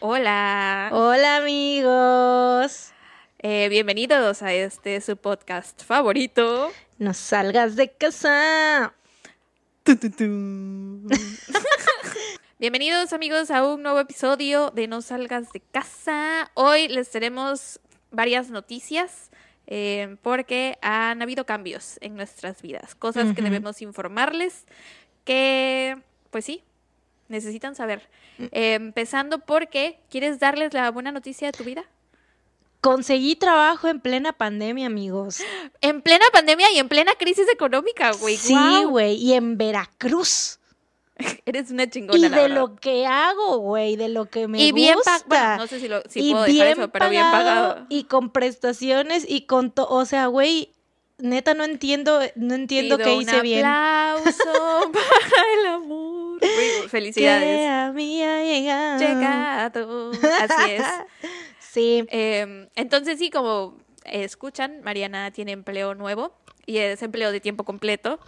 Hola. Hola amigos. Eh, bienvenidos a este su podcast favorito. No salgas de casa. Bienvenidos amigos a un nuevo episodio de No salgas de casa. Hoy les tenemos varias noticias eh, porque han habido cambios en nuestras vidas, cosas que debemos informarles que, pues sí, necesitan saber. Eh, empezando porque, ¿quieres darles la buena noticia de tu vida? Conseguí trabajo en plena pandemia, amigos. En plena pandemia y en plena crisis económica, güey. Sí, güey. Y en Veracruz. Eres una chingona. Y la de verdad. lo que hago, güey. De lo que me y bien gusta. pagado. Bueno, no sé si, lo, si y puedo bien dejar eso, pero bien pagado. Y con prestaciones y con todo. O sea, güey. Neta, no entiendo, no entiendo Pido qué un hice bien. aplauso para el amor. Güey, Que felicidades. a mí ha llegado. Llegado. Así es. Sí. Eh, entonces sí, como escuchan, Mariana tiene empleo nuevo y es empleo de tiempo completo.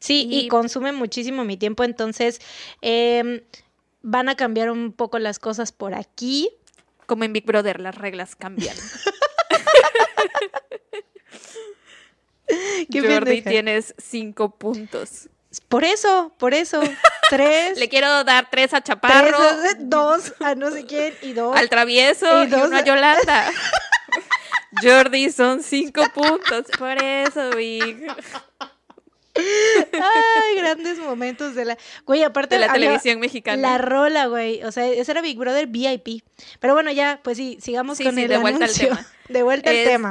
Sí, y, Y- consume muchísimo mi tiempo, entonces em, van a cambiar un poco las cosas por aquí. Como en Big Brother, las reglas cambian. Jordi, pendeja. tienes cinco puntos. Por eso, por eso. Tres, Le quiero dar tres a Chaparro, eh, dos a no sé quién y dos. al travieso Y y, dos- uno a Yolanda. Jordi, son cinco puntos. Por eso, Big. Ay, grandes momentos de la. Güey, aparte De la había- televisión mexicana. La rola, güey. O sea, ese era Big Brother VIP. Pero bueno, ya, pues sí, sigamos Sí, con sí, el de vuelta al anuncio. tema. De vuelta al tema.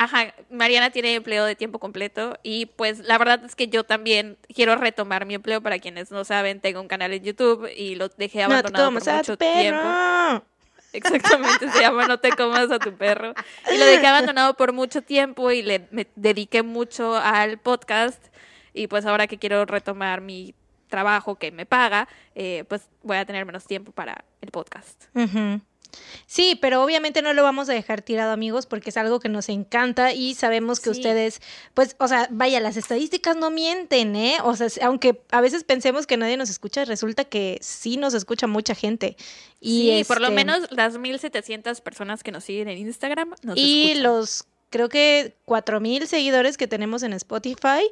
Ajá, Mariana tiene empleo de tiempo completo y pues la verdad es que yo también quiero retomar mi empleo. Para quienes no saben, tengo un canal en YouTube y lo dejé abandonado por a mucho tiempo. Exactamente, se llama No te comas a tu perro. Y lo dejé abandonado por mucho tiempo y le me dediqué mucho al podcast. Y pues ahora que quiero retomar mi trabajo que me paga, eh, pues voy a tener menos tiempo para el podcast. Sí, pero obviamente no lo vamos a dejar tirado, amigos, porque es algo que nos encanta y sabemos que Sí. ustedes, pues, o sea, vaya, las estadísticas no mienten, ¿eh? O sea, aunque a veces pensemos que nadie nos escucha, resulta que sí nos escucha mucha gente. Y sí, por lo este, menos las 1700 personas que nos siguen en Instagram nos Y escuchan. los, creo que cuatro mil seguidores que tenemos en Spotify,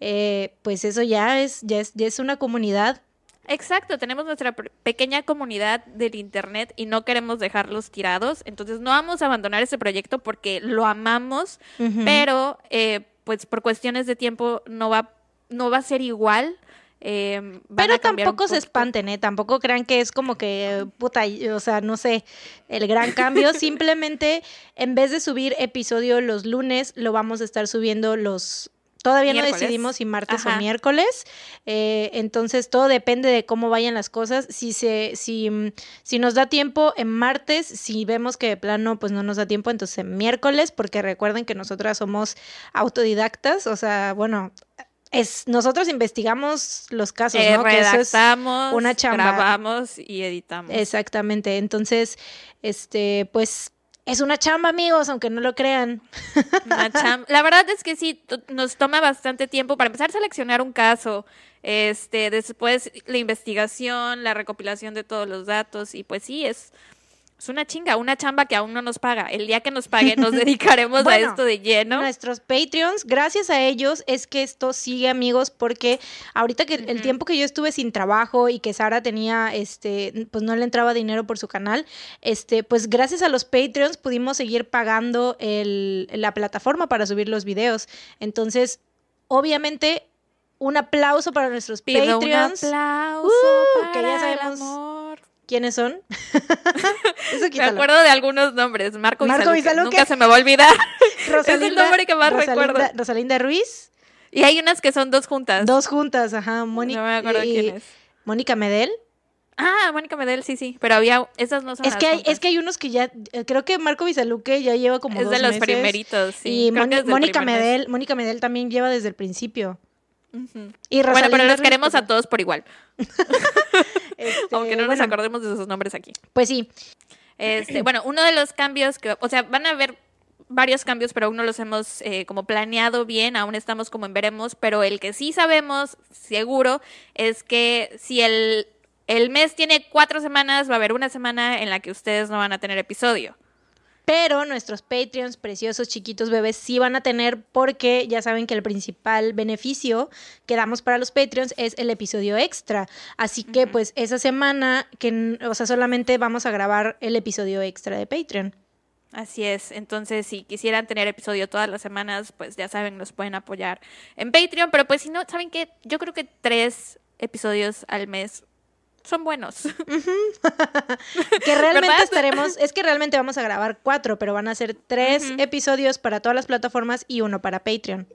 eh, pues eso ya es, ya es, ya es una comunidad. Exacto, tenemos nuestra pequeña comunidad del internet y no queremos dejarlos tirados, entonces no vamos a abandonar ese proyecto porque lo amamos, pero eh, pues por cuestiones de tiempo no va no va a ser igual. eh, Pero tampoco se espanten, ¿eh? Tampoco crean que es como que, puta, o sea, no sé, el gran cambio. Simplemente, en vez de subir episodio los lunes, lo vamos a estar subiendo los... Todavía no decidimos si martes o miércoles. eh, entonces, todo depende de cómo vayan las cosas. Si, se, si, mm, si nos da tiempo en martes, si vemos que de plano pues no nos da tiempo, entonces en miércoles, porque recuerden que nosotras somos autodidactas. O sea, bueno, es, nosotros investigamos los casos, Eh, ¿no? Que eso es- redactamos, una chamba. grabamos y editamos. Exactamente. Entonces, este, pues, es una chamba, amigos, aunque no lo crean. Una cham- La verdad es que sí, nos toma bastante tiempo para empezar a seleccionar un caso, este, después la investigación, la recopilación de todos los datos y pues sí, es, es una chinga, una chamba que aún no nos paga. El día que nos pague nos dedicaremos Bueno, a esto de lleno. Nuestros Patreons, gracias a ellos es que esto sigue, amigos, porque ahorita que el tiempo que yo estuve sin trabajo y que Sara tenía, este, pues no le entraba dinero por su canal, este, pues gracias a los Patreons pudimos seguir pagando el, la plataforma para subir los videos. Entonces, obviamente, un aplauso para nuestros Pido un Patreons. aplauso Uh, para que ya sabemos amor. ¿Quiénes son? Eso Me acuerdo de algunos nombres. Marco, Marco. Visaluque. Nunca se me va a olvidar. es el nombre que más Rosalinda- recuerdo. Rosalinda Ruiz. Y hay unas que son dos juntas. Dos juntas, ajá. Mónica. no me acuerdo y- quién es. Mónica Medel. Ah, Mónica Medel, sí, sí. Pero había, esas no son Es las que, hay, juntas. es que hay unos que ya, eh, creo que Marco Visaluque ya lleva como es dos de los meses. primeritos, sí. y Mónica. Medel, Mónica Medel también lleva desde el principio. Ujú. Y Bueno, pero los queremos a todos por igual. este, Aunque no nos acordemos de sus nombres aquí. Pues sí. Este, bueno, uno de los cambios que, o sea, van a haber varios cambios, pero aún no los hemos eh, como planeado bien, aún estamos como en veremos, pero el que sí sabemos seguro es que si el el mes tiene cuatro semanas, va a haber una semana en la que ustedes no van a tener episodio. Pero nuestros Patreons, preciosos, chiquitos, bebés, sí van a tener porque ya saben que el principal beneficio que damos para los Patreons es el episodio extra. Así que pues esa semana, que, o sea, solamente vamos a grabar el episodio extra de Patreon. Así es, entonces si quisieran tener episodio todas las semanas, pues ya saben, nos pueden apoyar en Patreon, pero pues si no, ¿saben qué? Yo creo que tres episodios al mes son buenos. que realmente estaremos, es que realmente vamos a grabar cuatro, pero van a ser tres episodios para todas las plataformas y uno para Patreon.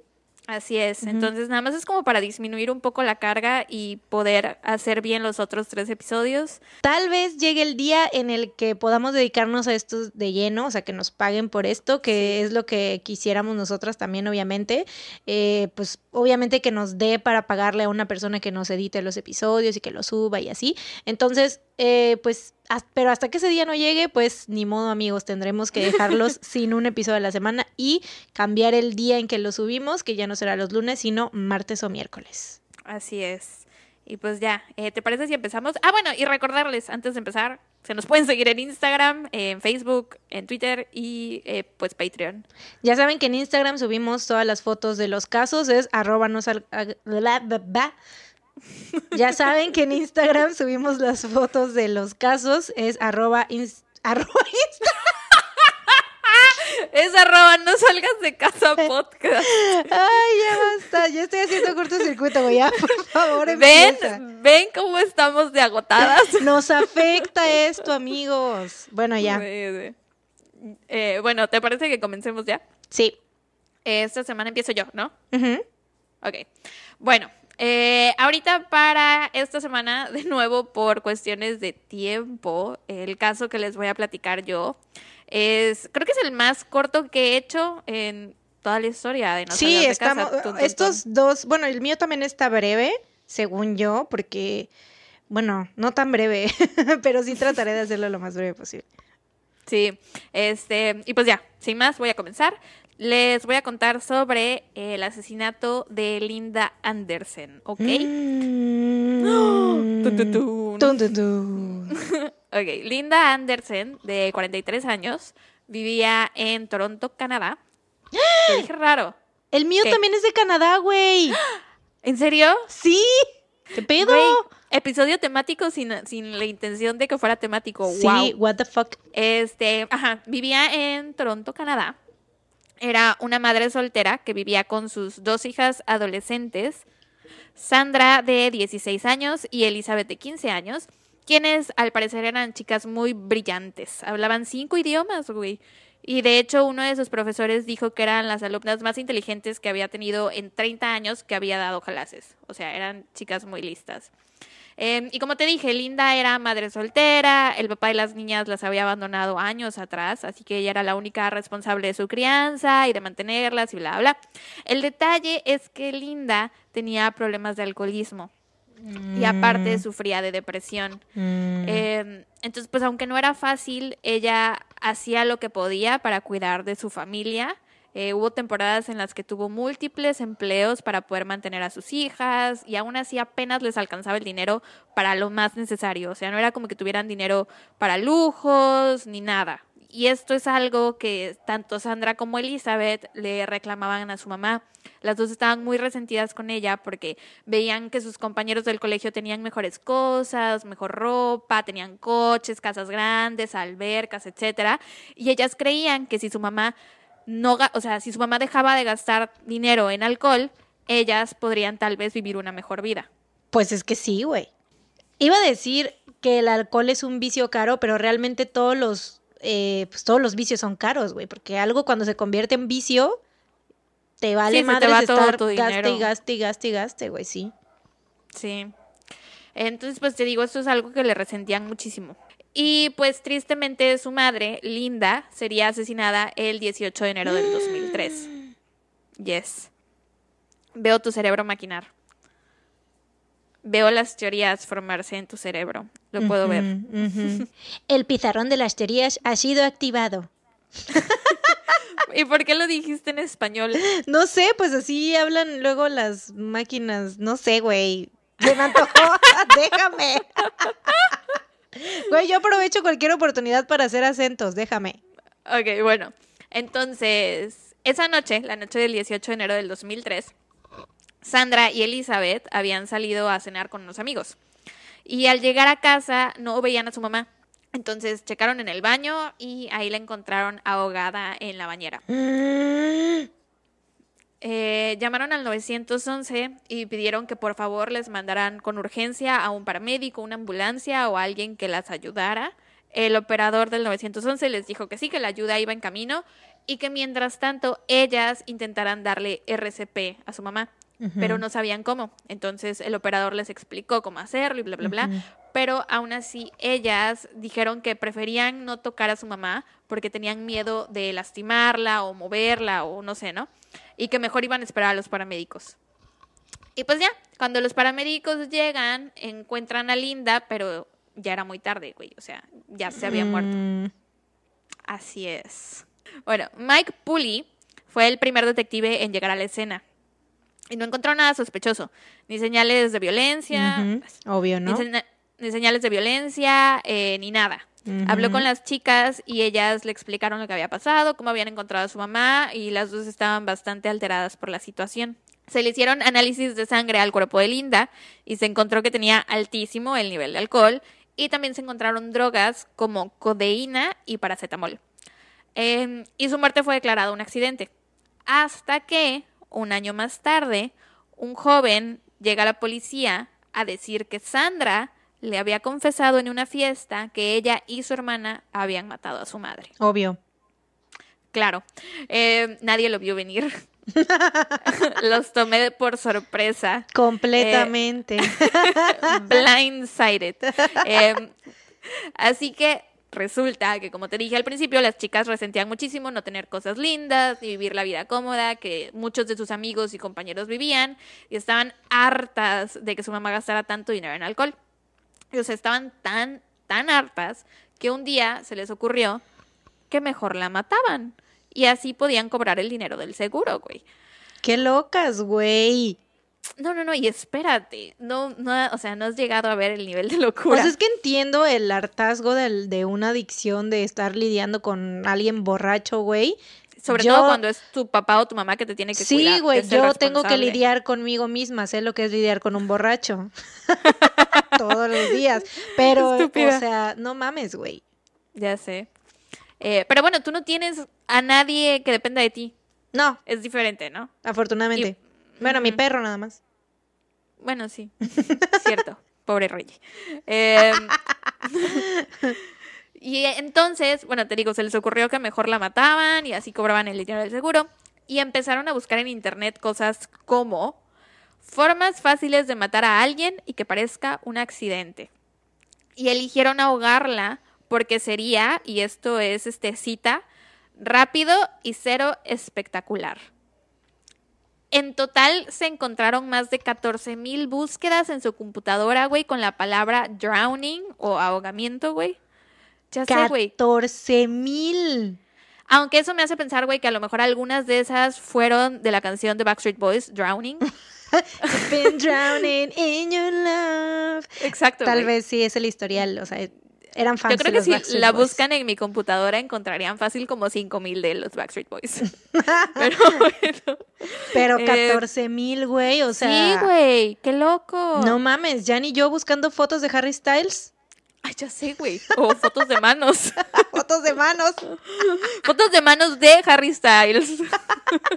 Así es, entonces nada más es como para disminuir un poco la carga y poder hacer bien los otros tres episodios. Tal vez llegue el día en el que podamos dedicarnos a estos de lleno, o sea, que nos paguen por esto, que es lo que quisiéramos nosotras también, obviamente. Eh, pues obviamente que nos dé para pagarle a una persona que nos edite los episodios y que los suba y así. Entonces, eh, pues pero hasta que ese día no llegue, pues ni modo amigos, tendremos que dejarlos sin un episodio de la semana y cambiar el día en que lo subimos, que ya no será los lunes, sino martes o miércoles. Así es. Y pues ya, eh, ¿te parece si empezamos? Ah, bueno, y recordarles, antes de empezar, se nos pueden seguir en Instagram, en Facebook, en Twitter y eh, pues Patreon. Ya saben que en Instagram subimos todas las fotos de los casos, es arroba no sal, ya saben que en Instagram subimos las fotos de los casos. Es arroba, arroba Es arroba no salgas de casa podcast. Ay, ya basta. Ya estoy haciendo cortocircuito, güey. Ya, por favor, Ven, ven cómo estamos de agotadas. Nos afecta esto, amigos. Bueno, ya. Eh, bueno, ¿te parece que comencemos ya? Sí. Esta semana empiezo yo, ¿no? Ok. Bueno, eh, ahorita para esta semana, de nuevo por cuestiones de tiempo, el caso que les voy a platicar yo es, creo que es el más corto que he hecho en toda la historia de Sí, estamos, estos dos, bueno, el mío también está breve, según yo, porque, bueno, no tan breve, pero sí trataré de hacerlo lo más breve posible. Sí, este, y pues ya, sin más, voy a comenzar les voy a contar sobre el asesinato de Linda Andersen, ¿ok? Mm. ok, Linda Andersen, de 43 años, vivía en Toronto, Canadá. Te dije raro. El mío también es de Canadá, güey. ¿En serio? Sí. ¿Qué pedo? episodio temático sin, sin la intención de que fuera temático. Sí, what the fuck. Este, ajá, vivía en Toronto, Canadá era una madre soltera que vivía con sus dos hijas adolescentes, Sandra de 16 años y Elizabeth de 15 años, quienes al parecer eran chicas muy brillantes. Hablaban cinco idiomas, güey. Y de hecho uno de sus profesores dijo que eran las alumnas más inteligentes que había tenido en 30 años que había dado clases. O sea, eran chicas muy listas. Em, y como te dije, Linda era madre soltera, el papá de las niñas las había abandonado años atrás, así que ella era la única responsable de su crianza y de mantenerlas y bla, bla. El detalle es que Linda tenía problemas de alcoholismo. Y aparte mm. sufría de depresión. Mm. Em, entonces, pues aunque no era fácil, ella hacía lo que podía para cuidar de su familia eh, hubo temporadas en las que tuvo múltiples empleos para poder mantener a sus hijas y aún así apenas les alcanzaba el dinero para lo más necesario. O sea, no era como que tuvieran dinero para lujos ni nada. Y esto es algo que tanto Sandra como Elizabeth le reclamaban a su mamá. Las dos estaban muy resentidas con ella porque veían que sus compañeros del colegio tenían mejores cosas, mejor ropa, tenían coches, casas grandes, albercas, etcétera, y ellas creían que si su mamá no, o sea, si su mamá dejaba de gastar dinero en alcohol, ellas podrían tal vez vivir una mejor vida. Pues es que sí, güey. Iba a decir que el alcohol es un vicio caro, pero realmente todos los, eh, pues todos los vicios son caros, güey, porque algo cuando se convierte en vicio, te vale más madre estar gaste y gaste y gaste y gaste, güey, sí. Sí. Entonces, pues te digo, esto es algo que le resentían muchísimo. Y pues tristemente su madre, Linda, sería asesinada el 18 de enero del 2003. Yes. Veo tu cerebro maquinar. Veo las teorías formarse en tu cerebro. Lo puedo ver. El pizarrón de las teorías ha sido activado. ¿Y por qué lo dijiste en español? No sé, pues así hablan luego las máquinas. No sé, güey. Se me antojó. déjame. Güey, yo aprovecho cualquier oportunidad para hacer acentos. Déjame. Ok, bueno. Entonces, esa noche, la noche del 18 de enero del 2003, Sandra y Elizabeth habían salido a cenar con unos amigos. Y al llegar a casa no veían a su mamá. Entonces checaron en el baño y ahí la encontraron ahogada en la bañera. Eh, llamaron al 911 y pidieron que por favor les mandaran con urgencia a un paramédico, una ambulancia o a alguien que las ayudara. El operador del 911 les dijo que sí, que la ayuda iba en camino y que mientras tanto ellas intentaran darle RCP a su mamá, pero no sabían cómo. Entonces el operador les explicó cómo hacerlo y bla, bla, bla. Pero aún así ellas dijeron que preferían no tocar a su mamá porque tenían miedo de lastimarla o moverla o no sé, ¿no? Y que mejor iban a esperar a los paramédicos. Y pues ya, cuando los paramédicos llegan, encuentran a Linda, pero ya era muy tarde, güey. O sea, ya se había muerto. Mm, Así es. Bueno, Mike Pulley fue el primer detective en llegar a la escena. Y no encontró nada sospechoso. Ni señales de violencia, Obvio, ¿no? ni señales de violencia, eh, ni nada. Habló con las chicas y ellas le explicaron lo que había pasado, cómo habían encontrado a su mamá y las dos estaban bastante alteradas por la situación. Se le hicieron análisis de sangre al cuerpo de Linda y se encontró que tenía altísimo el nivel de alcohol y también se encontraron drogas como codeína y paracetamol. Eh, y su muerte fue declarada un accidente. Hasta que, un año más tarde, un joven llega a la policía a decir que Sandra le había confesado en una fiesta que ella y su hermana habían matado a su madre. Obvio. Claro, eh, nadie lo vio venir. Los tomé por sorpresa. Completamente. blindsided. Eh, así que resulta que, como te dije al principio, las chicas resentían muchísimo no tener cosas lindas y vivir la vida cómoda que muchos de sus amigos y compañeros vivían y estaban hartas de que su mamá gastara tanto dinero en alcohol. Y, o sea, estaban tan, tan hartas que un día se les ocurrió que mejor la mataban. Y así podían cobrar el dinero del seguro, güey. Qué locas, güey. No, no, no, y espérate. No, no, o sea, no has llegado a ver el nivel de O locura. sea, es que entiendo el hartazgo del- de una adicción de estar lidiando con alguien borracho, güey. Sobre yo- todo cuando es tu papá o tu mamá que te tiene que Sí, cuidar. güey, es el yo tengo que lidiar conmigo misma, sé lo que es lidiar con un borracho. Todos los días. Pero, Estúpida. o sea, no mames, güey. Ya sé. Eh, pero bueno, tú no tienes a nadie que dependa de ti. No, Es diferente, ¿no? afortunadamente. bueno, mi Ujú. perro nada más. Bueno, sí. Cierto. Pobre Rey. Eh, y entonces, bueno, te digo, se les ocurrió que mejor la mataban y así cobraban el dinero del seguro. Y empezaron a buscar en internet cosas como formas fáciles de matar a alguien y que parezca un accidente. Y eligieron ahogarla porque sería, y esto es este cita, rápido y cero espectacular. En total se encontraron más de 14 mil búsquedas en su computadora, güey, con la palabra drowning o ahogamiento, güey. Ya sé, güey. 14 mil. Aunque eso me hace pensar, güey, que a lo mejor algunas de esas fueron de la canción de Backstreet Boys, Drowning. Been drowning in your love. Exacto. Tal vez sí es el historial, o sea, eran fans Yo creo de que los si Backstreet la Boys. buscan en mi computadora encontrarían fácil como 5 mil de los Backstreet Boys. Pero bueno. Pero Eh, 14 mil, güey, o sea. sí, güey, qué loco. No mames, ya ni yo buscando fotos de Harry Styles. Ay, ya sé, güey. O fotos de manos. fotos de manos. fotos de manos de Harry Styles.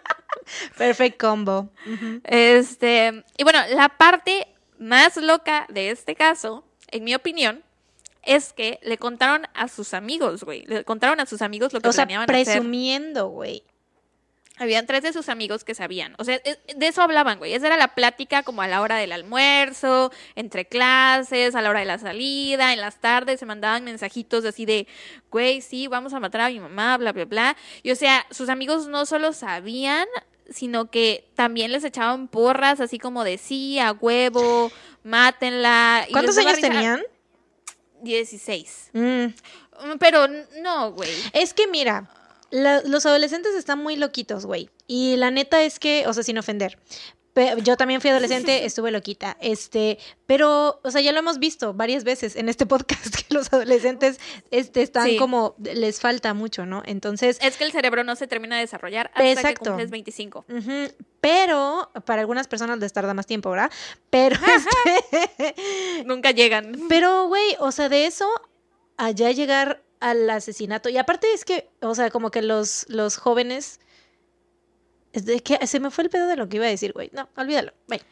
Perfect combo. Este, y bueno, la parte más loca de este caso, en mi opinión, es que le contaron a sus amigos, güey. Le contaron a sus amigos lo que O sea, planeaban hacer. presumiendo, güey. Habían tres de sus amigos que sabían. O sea, es- de eso hablaban, güey. Esa era la plática como a la hora del almuerzo, entre clases, a la hora de la salida, en las tardes se mandaban mensajitos así de, güey, sí, vamos a matar a mi mamá, bla, bla, bla. Y o sea, sus amigos no solo sabían, sino que también les echaban porras, así como de, sí, a huevo, mátenla. Y ¿Cuántos años tenían? 16. Mm. Mm, Pero no, güey. Es que mira, la- los adolescentes están muy loquitos, güey. Y la neta es que, o sea, sin ofender. Yo también fui adolescente, estuve loquita. Este, pero, o sea, ya lo hemos visto varias veces en este podcast que los adolescentes este, están Sí. como les falta mucho, ¿no? Entonces, Es que el cerebro no se termina de desarrollar hasta Exacto. que cumples 25. ujú, pero para algunas personas les tarda más tiempo, ¿verdad? Pero este, Nunca llegan. pero güey, o sea, de eso allá llegar al asesinato y aparte es que, o sea, como que los los jóvenes es de que se me fue el pedo de lo que iba a decir, güey. No, olvídalo. Bye.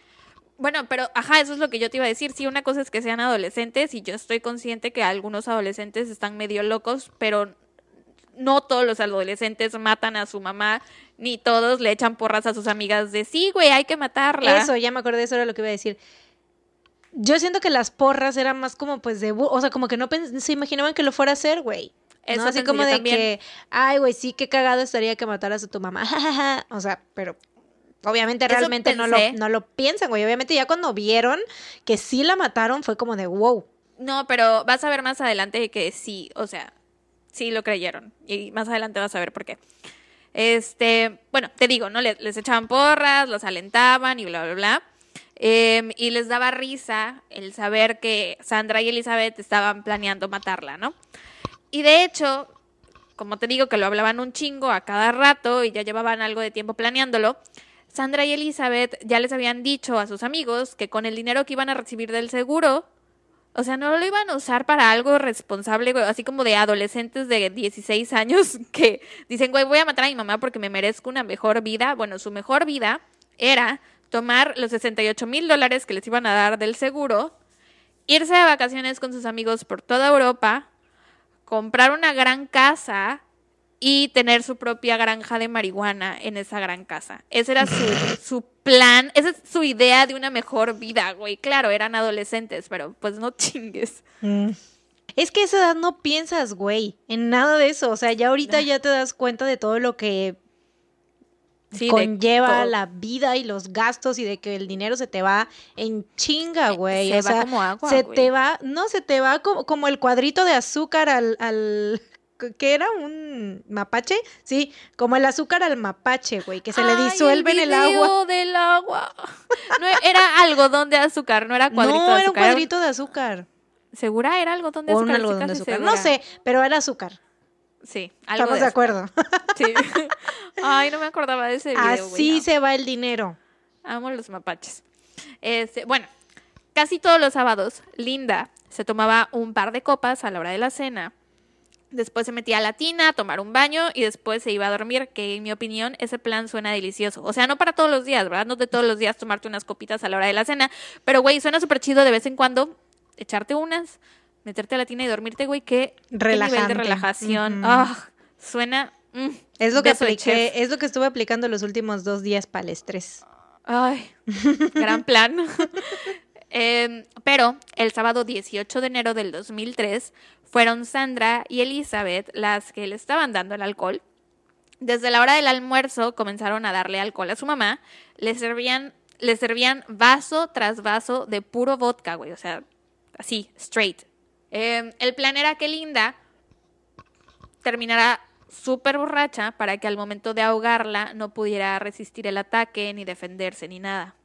Bueno, pero ajá, eso es lo que yo te iba a decir. Sí, una cosa es que sean adolescentes y yo estoy consciente que algunos adolescentes están medio locos, pero no todos los adolescentes matan a su mamá, ni todos le echan porras a sus amigas de sí, güey, hay que matarla. Eso, ya me acordé, eso era lo que iba a decir. Yo siento que las porras eran más como pues de... O sea, como que no se imaginaban que lo fuera a hacer, güey. Eso ¿no? Así como de también. que, ay, güey, sí, qué cagado estaría que mataras a tu mamá. o sea, pero obviamente Eso realmente no lo, no lo piensan, güey. Obviamente ya cuando vieron que sí la mataron fue como de, wow. No, pero vas a ver más adelante que sí, o sea, sí lo creyeron. Y más adelante vas a ver por qué. Este, bueno, te digo, ¿no? Les, les echaban porras, los alentaban y bla, bla, bla. Em, y les daba risa el saber que Sandra y Elizabeth estaban planeando matarla, ¿no? Y de hecho, como te digo que lo hablaban un chingo a cada rato y ya llevaban algo de tiempo planeándolo, Sandra y Elizabeth ya les habían dicho a sus amigos que con el dinero que iban a recibir del seguro, o sea, no lo iban a usar para algo responsable, así como de adolescentes de 16 años que dicen, güey, voy a matar a mi mamá porque me merezco una mejor vida. Bueno, su mejor vida era tomar los 68 mil dólares que les iban a dar del seguro, irse de vacaciones con sus amigos por toda Europa, comprar una gran casa y tener su propia granja de marihuana en esa gran casa. Ese era su, su plan, esa es su idea de una mejor vida, güey. Claro, eran adolescentes, pero pues no chingues. Es que a esa edad no piensas, güey, en nada de eso. O sea, ya ahorita ya te das cuenta de todo lo que Sí, conlleva la vida y los gastos y de que el dinero se te va en chinga, güey. se o va sea, como agua, se güey. te va, no, se te va como, como el cuadrito de azúcar al, al, ¿qué era? ¿Un mapache? Sí, como el azúcar al mapache, güey, que se le disuelve en el agua. del agua. No, era algodón de azúcar, no era cuadrito No, de era un azúcar. cuadrito de azúcar. ¿Segura era algodón de O azúcar? un algodón de azúcar. No sé, pero era azúcar. Sí, algo Estamos de acuerdo. Sí. Ay, no me acordaba de ese video. Así se va el dinero. Amo los mapaches. Este, bueno, casi todos los sábados, Linda se tomaba un par de copas a la hora de la cena. Después se metía a la tina a tomar un baño y después se iba a dormir, que en mi opinión ese plan suena delicioso. O sea, no para todos los días, ¿verdad? No de todos los días tomarte unas copitas a la hora de la cena, pero güey, suena súper chido de vez en cuando echarte unas, meterte a la tina y dormirte, güey, qué, qué nivel de relajación. Ah, suena... mm, Es lo que apliqué, es lo que estuve aplicando los últimos dos días para el estrés. Ay, gran plan. Em, pero el sábado 18 de enero del 2003 fueron Sandra y Elizabeth las que le estaban dando el alcohol. Desde la hora del almuerzo comenzaron a darle alcohol a su mamá. Le servían, le servían vaso tras vaso de puro vodka, güey. O sea, así, straight. Em, el plan era que Linda terminara súper borracha para que al momento de ahogarla no pudiera resistir el ataque, ni defenderse, ni nada.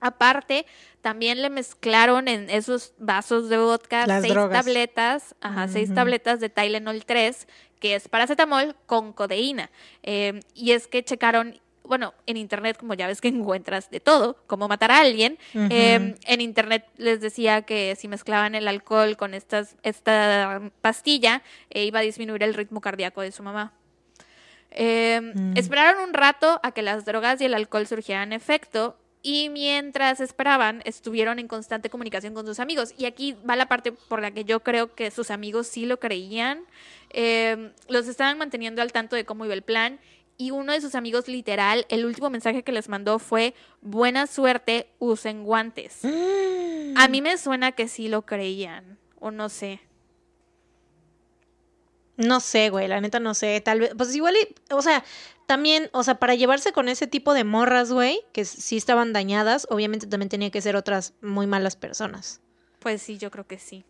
Aparte, también le mezclaron en esos vasos de vodka Las seis drogas. tabletas, ajá, seis tabletas de Tylenol 3, que es paracetamol con codeína. Eh, y es que checaron, bueno, en internet, como ya ves que encuentras de todo, como matar a alguien, eh, en internet les decía que si mezclaban el alcohol con estas, esta pastilla, eh, iba a disminuir el ritmo cardíaco de su mamá. Eh, Mm. Esperaron un rato a que las drogas y el alcohol surgieran efecto y mientras esperaban estuvieron en constante comunicación con sus amigos. Y aquí va la parte por la que yo creo que sus amigos sí lo creían. Eh, los estaban manteniendo al tanto de cómo iba el plan. Y uno de sus amigos, literal, el último mensaje que les mandó fue, buena suerte, usen guantes. A mí me suena que sí lo creían, o no sé. No sé, güey, la neta no sé. Tal vez, pues igual, o sea, también, o sea, para llevarse con ese tipo de morras, güey, que sí estaban dañadas, obviamente también tenía que ser otras muy malas personas. Pues sí, yo creo que sí.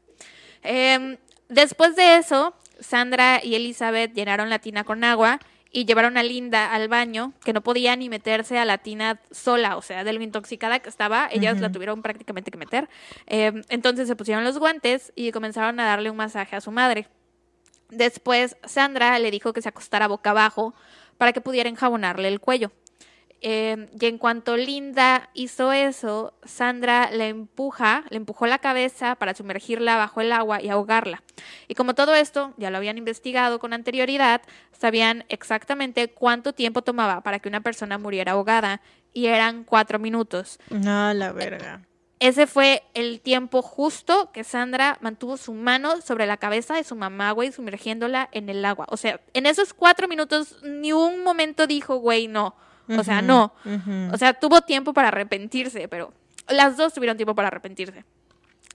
Em, después de eso, Sandra y Elizabeth llenaron la tina con agua y llevaron a Linda al baño, que no podía ni meterse a la tina sola, o sea, de lo intoxicada que estaba, ellas la tuvieron prácticamente que meter. Eh, entonces se pusieron los guantes y comenzaron a darle un masaje a su madre. Después Sandra le dijo que se acostara boca abajo para que pudiera enjabonarle el cuello. Eh, y en cuanto Linda hizo eso, Sandra le empuja, le empujó la cabeza para sumergirla bajo el agua y ahogarla. Y como todo esto ya lo habían investigado con anterioridad, sabían exactamente cuánto tiempo tomaba para que una persona muriera ahogada y eran cuatro minutos. No, la verga. Ese fue el tiempo justo que Sandra mantuvo su mano sobre la cabeza de su mamá, güey, sumergiéndola en el agua. O sea, en esos cuatro minutos ni un momento dijo, güey, no. O sea, no. O sea, tuvo tiempo para arrepentirse, pero las dos tuvieron tiempo para arrepentirse.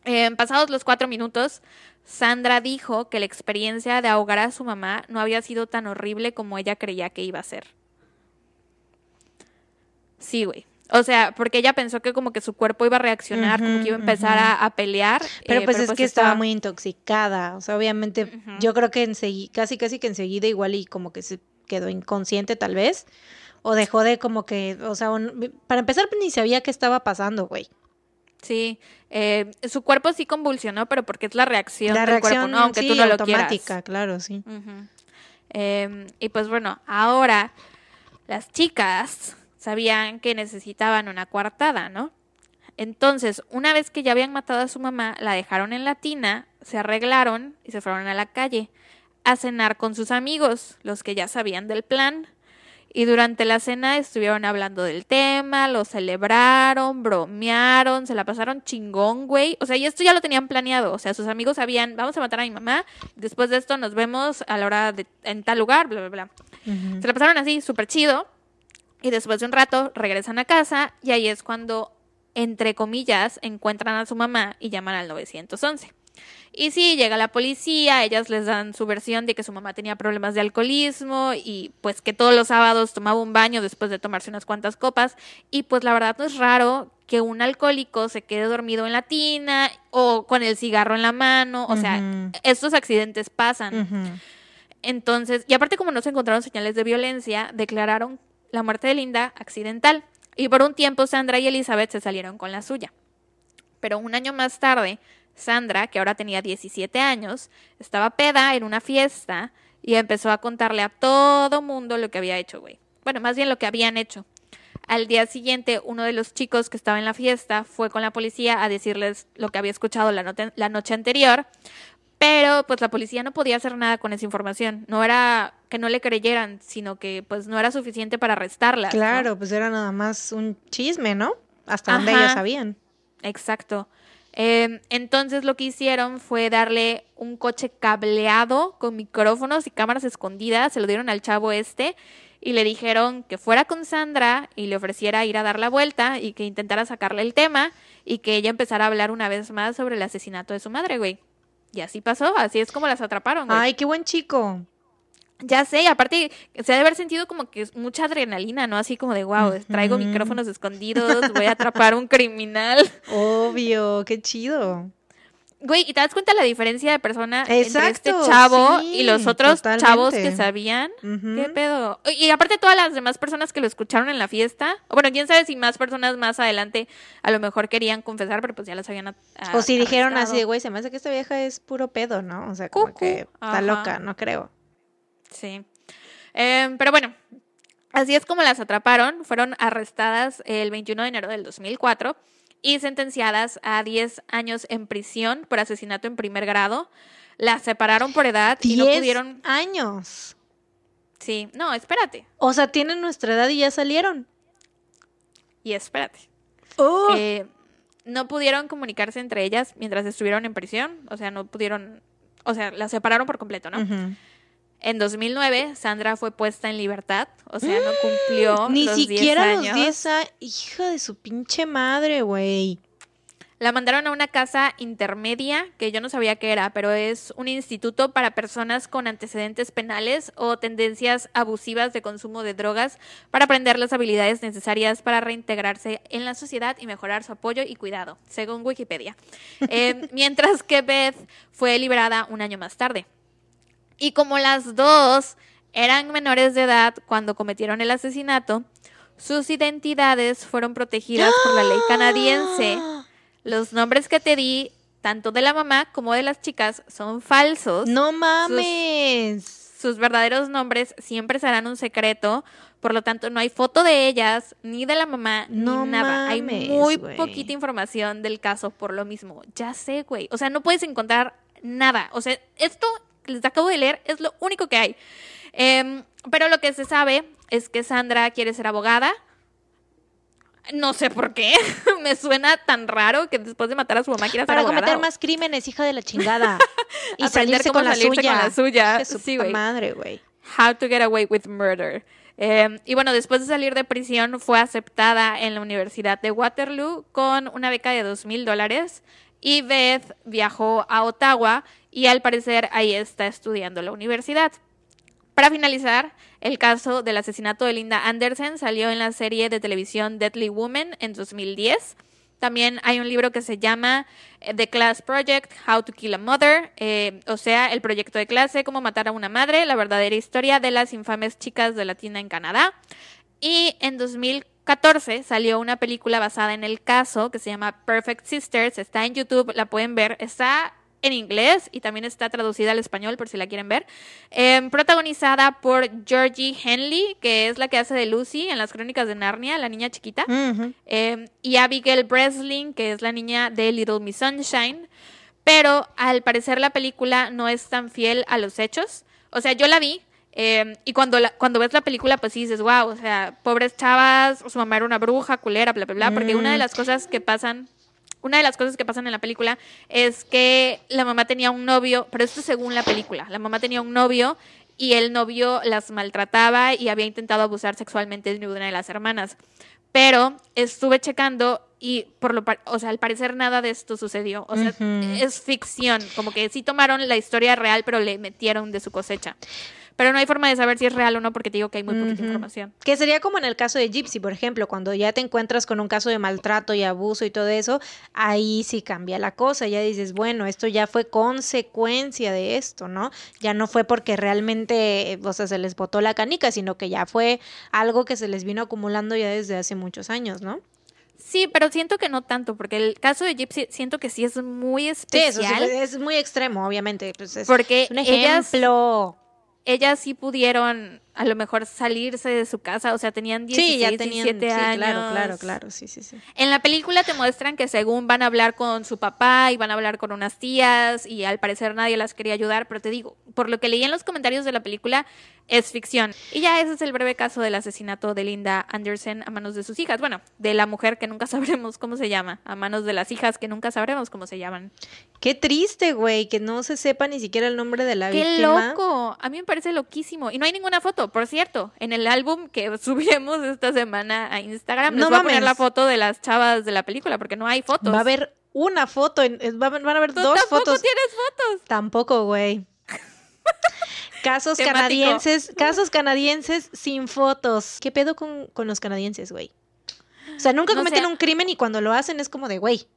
Eh, pasados los cuatro minutos, Sandra dijo que la experiencia de ahogar a su mamá no había sido tan horrible como ella creía que iba a ser. Sí, güey. O sea, porque ella pensó que como que su cuerpo iba a reaccionar, como que iba a empezar a, pelear. Pero eh, pues es pues que estaba... muy intoxicada. O sea, obviamente, yo creo que enseguida, casi casi que enseguida igual y como que se quedó inconsciente tal vez o dejó de como que, o sea, para empezar ni sabía qué estaba pasando, güey. Sí, eh, su cuerpo sí convulsionó, pero porque es la reacción del cuerpo, ¿no? Aunque tú no automática, claro, sí. Em, y pues bueno, ahora las chicas sabían que necesitaban una coartada, ¿no? Entonces, una vez que ya habían matado a su mamá, la dejaron en la tina, se arreglaron y se fueron a la calle a cenar con sus amigos, los que ya sabían del plan. Y durante la cena estuvieron hablando del tema, lo celebraron, bromearon, se la pasaron chingón, güey. O sea, y esto ya lo tenían planeado. O sea, sus amigos sabían, vamos a matar a mi mamá. Después de esto nos vemos a la hora de, en tal lugar, bla, bla, bla. Se la pasaron así, súper chido. Y después de un rato regresan a casa y ahí es cuando, entre comillas, encuentran a su mamá y llaman al 911. Y sí, llega la policía, ellas les dan su versión de que su mamá tenía problemas de alcoholismo y pues que todos los sábados tomaba un baño después de tomarse unas cuantas copas. Y pues la verdad no es raro que un alcohólico se quede dormido en la tina o con el cigarro en la mano. O sea, estos accidentes pasan. Entonces, y aparte como no se encontraron señales de violencia, declararon la muerte de Linda accidental. Y por un tiempo Sandra y Elizabeth se salieron con la suya. Pero un año más tarde, Sandra, que ahora tenía 17 años, estaba peda en una fiesta y empezó a contarle a todo mundo lo que había hecho, güey. Bueno, más bien lo que habían hecho. Al día siguiente, uno de los chicos que estaba en la fiesta fue con la policía a decirles lo que había escuchado la, la noche anterior, pero pues la policía no podía hacer nada con esa información. No era que no le creyeran, sino que pues no era suficiente para arrestarla. Claro, pues era nada más un chisme, ¿no? Hasta donde ellos sabían. Exacto. Em, entonces lo que hicieron fue darle un coche cableado con micrófonos y cámaras escondidas, se lo dieron al chavo este y le dijeron que fuera con Sandra y le ofreciera ir a dar la vuelta y que intentara sacarle el tema y que ella empezara a hablar una vez más sobre el asesinato de su madre, güey. Y así pasó, así es como las atraparon. Güey. Ay, qué buen chico. Ya sé, aparte se ha de haber sentido como que es mucha adrenalina, ¿no? Así como de, wow, traigo micrófonos escondidos, voy a atrapar a un criminal. Obvio, qué chido. Güey, ¿y te das cuenta la diferencia de persona entre este chavo y los otros chavos que sabían? ¿Qué pedo? Y aparte todas las demás personas que lo escucharon en la fiesta, o bueno, quién sabe si más personas más adelante a lo mejor querían confesar, pero pues ya las habían O si dijeron así, güey, se me hace que esta vieja es puro pedo, ¿no? O sea, como que está loca, no creo. Sí. Em, pero bueno, así es como las atraparon. Fueron arrestadas el 21 de enero del 2004 y sentenciadas a 10 años en prisión por asesinato en primer grado. Las separaron por edad y no pudieron. años. Sí, no, espérate. O sea, tienen nuestra edad y ya salieron. Y espérate. Oh. Eh, no pudieron comunicarse entre ellas mientras estuvieron en prisión. O sea, no pudieron. O sea, las separaron por completo, ¿no? En 2009, Sandra fue puesta en libertad, o sea, no cumplió Ni siquiera los 10 años. Hija de su pinche madre, güey. La mandaron a una casa intermedia, que yo no sabía qué era, pero es un instituto para personas con antecedentes penales o tendencias abusivas de consumo de drogas para aprender las habilidades necesarias para reintegrarse en la sociedad y mejorar su apoyo y cuidado, según Wikipedia. Eh, mientras que Beth fue liberada un año más tarde. Y como las dos eran menores de edad cuando cometieron el asesinato, sus identidades fueron protegidas por la ley canadiense. Los nombres que te di, tanto de la mamá como de las chicas, son falsos. No mames. Sus verdaderos nombres siempre serán un secreto, por lo tanto no hay foto de ellas, ni de la mamá, No ni nada. hay muy poquita información del caso por lo mismo. Ya sé, güey. O sea, no puedes encontrar nada. O sea, esto que les acabo de leer es lo único que hay. Em, pero lo que se sabe es que Sandra quiere ser abogada. No sé por qué. Me suena tan raro que después de matar a su mamá quiera ser Para abogada. cometer o más crímenes, hija de la chingada. y salirse con la salirse suya. con la suya. De su Sí, güey. madre, güey. How to Get Away with Murder. Eh, y bueno, después de salir de prisión fue aceptada en la Universidad de Waterloo con una beca de dos mil dólares y Beth viajó a Ottawa y al parecer ahí está estudiando la universidad. Para finalizar, el caso del asesinato de Linda Anderson salió en la serie de televisión Deadly Woman en 2010. También hay un libro que se llama eh, The Class Project, How to Kill a Mother, eh, o sea, el proyecto de clase, cómo matar a una madre, la verdadera historia de las infames chicas de Latina en Canadá. Y en 2014 salió una película basada en el caso que se llama Perfect Sisters, está en YouTube, la pueden ver, está en inglés y también está traducida al español por si la quieren ver. Eh, protagonizada por Georgie Henley, que es la que hace de Lucy en las crónicas de Narnia, la niña chiquita. Eh, y Abigail Breslin, que es la niña de Little Miss Sunshine. Pero al parecer la película no es tan fiel a los hechos. O sea, yo la vi. eh, y cuando, la- cuando ves la película, pues sí dices, wow, o sea, pobres chavas, su mamá era una bruja, culera, bla, bla, bla. Porque una de Mm. las cosas que pasan, una de las cosas que pasan en la película es que la mamá tenía un novio, pero esto es según la película. La mamá tenía un novio y el novio las maltrataba y había intentado abusar sexualmente de una de las hermanas. Pero estuve checando y por lo o sea, al parecer nada de esto sucedió. O sea, es ficción, como que sí tomaron la historia real, pero le metieron de su cosecha. Pero no hay forma de saber si es real o no porque te digo que hay muy poquita información. Que sería como en el caso de Gypsy, por ejemplo, cuando ya te encuentras con un caso de maltrato y abuso y todo eso, ahí sí cambia la cosa, ya dices, bueno, esto ya fue consecuencia de esto, ¿no? Ya no fue porque realmente, o sea, se les botó la canica, sino que ya fue algo que se les vino acumulando ya desde hace muchos años, ¿no? Sí, pero siento que no tanto, porque el caso de Gypsy siento que sí es muy Sí, especial. eso sí, es muy extremo, obviamente. Pues es, porque un ejemplo. ellas sí pudieron a lo mejor salirse de su casa, o sea, tenían 16, Sí, ya tenían, 17 sí, años. claro, claro, claro, sí, sí, sí. En la película te muestran que según van a hablar con su papá y van a hablar con unas tías y al parecer nadie las quería ayudar, pero te digo, por lo que leí en los comentarios de la película, es ficción. Y ya ese es el breve caso del asesinato de Linda Anderson a manos de sus hijas. Bueno, de la mujer que nunca sabremos cómo se llama, a manos de las hijas que nunca sabremos cómo se llaman. Qué triste, güey, que no se sepa ni siquiera el nombre de la ¡Qué víctima. loco! A mí me parece loquísimo. Y no hay ninguna foto, por cierto. En el álbum que subimos esta semana a Instagram, No les voy a poner la foto de las chavas de la película, porque no hay fotos. Va a haber una foto, en- va van a haber Tú dos tampoco fotos. tienes fotos. Tampoco, güey. Casos Temático. canadienses, casos canadienses sin fotos. ¿Qué pedo con, con los canadienses, güey? O sea, nunca No cometen un crimen y cuando lo hacen es como de, güey.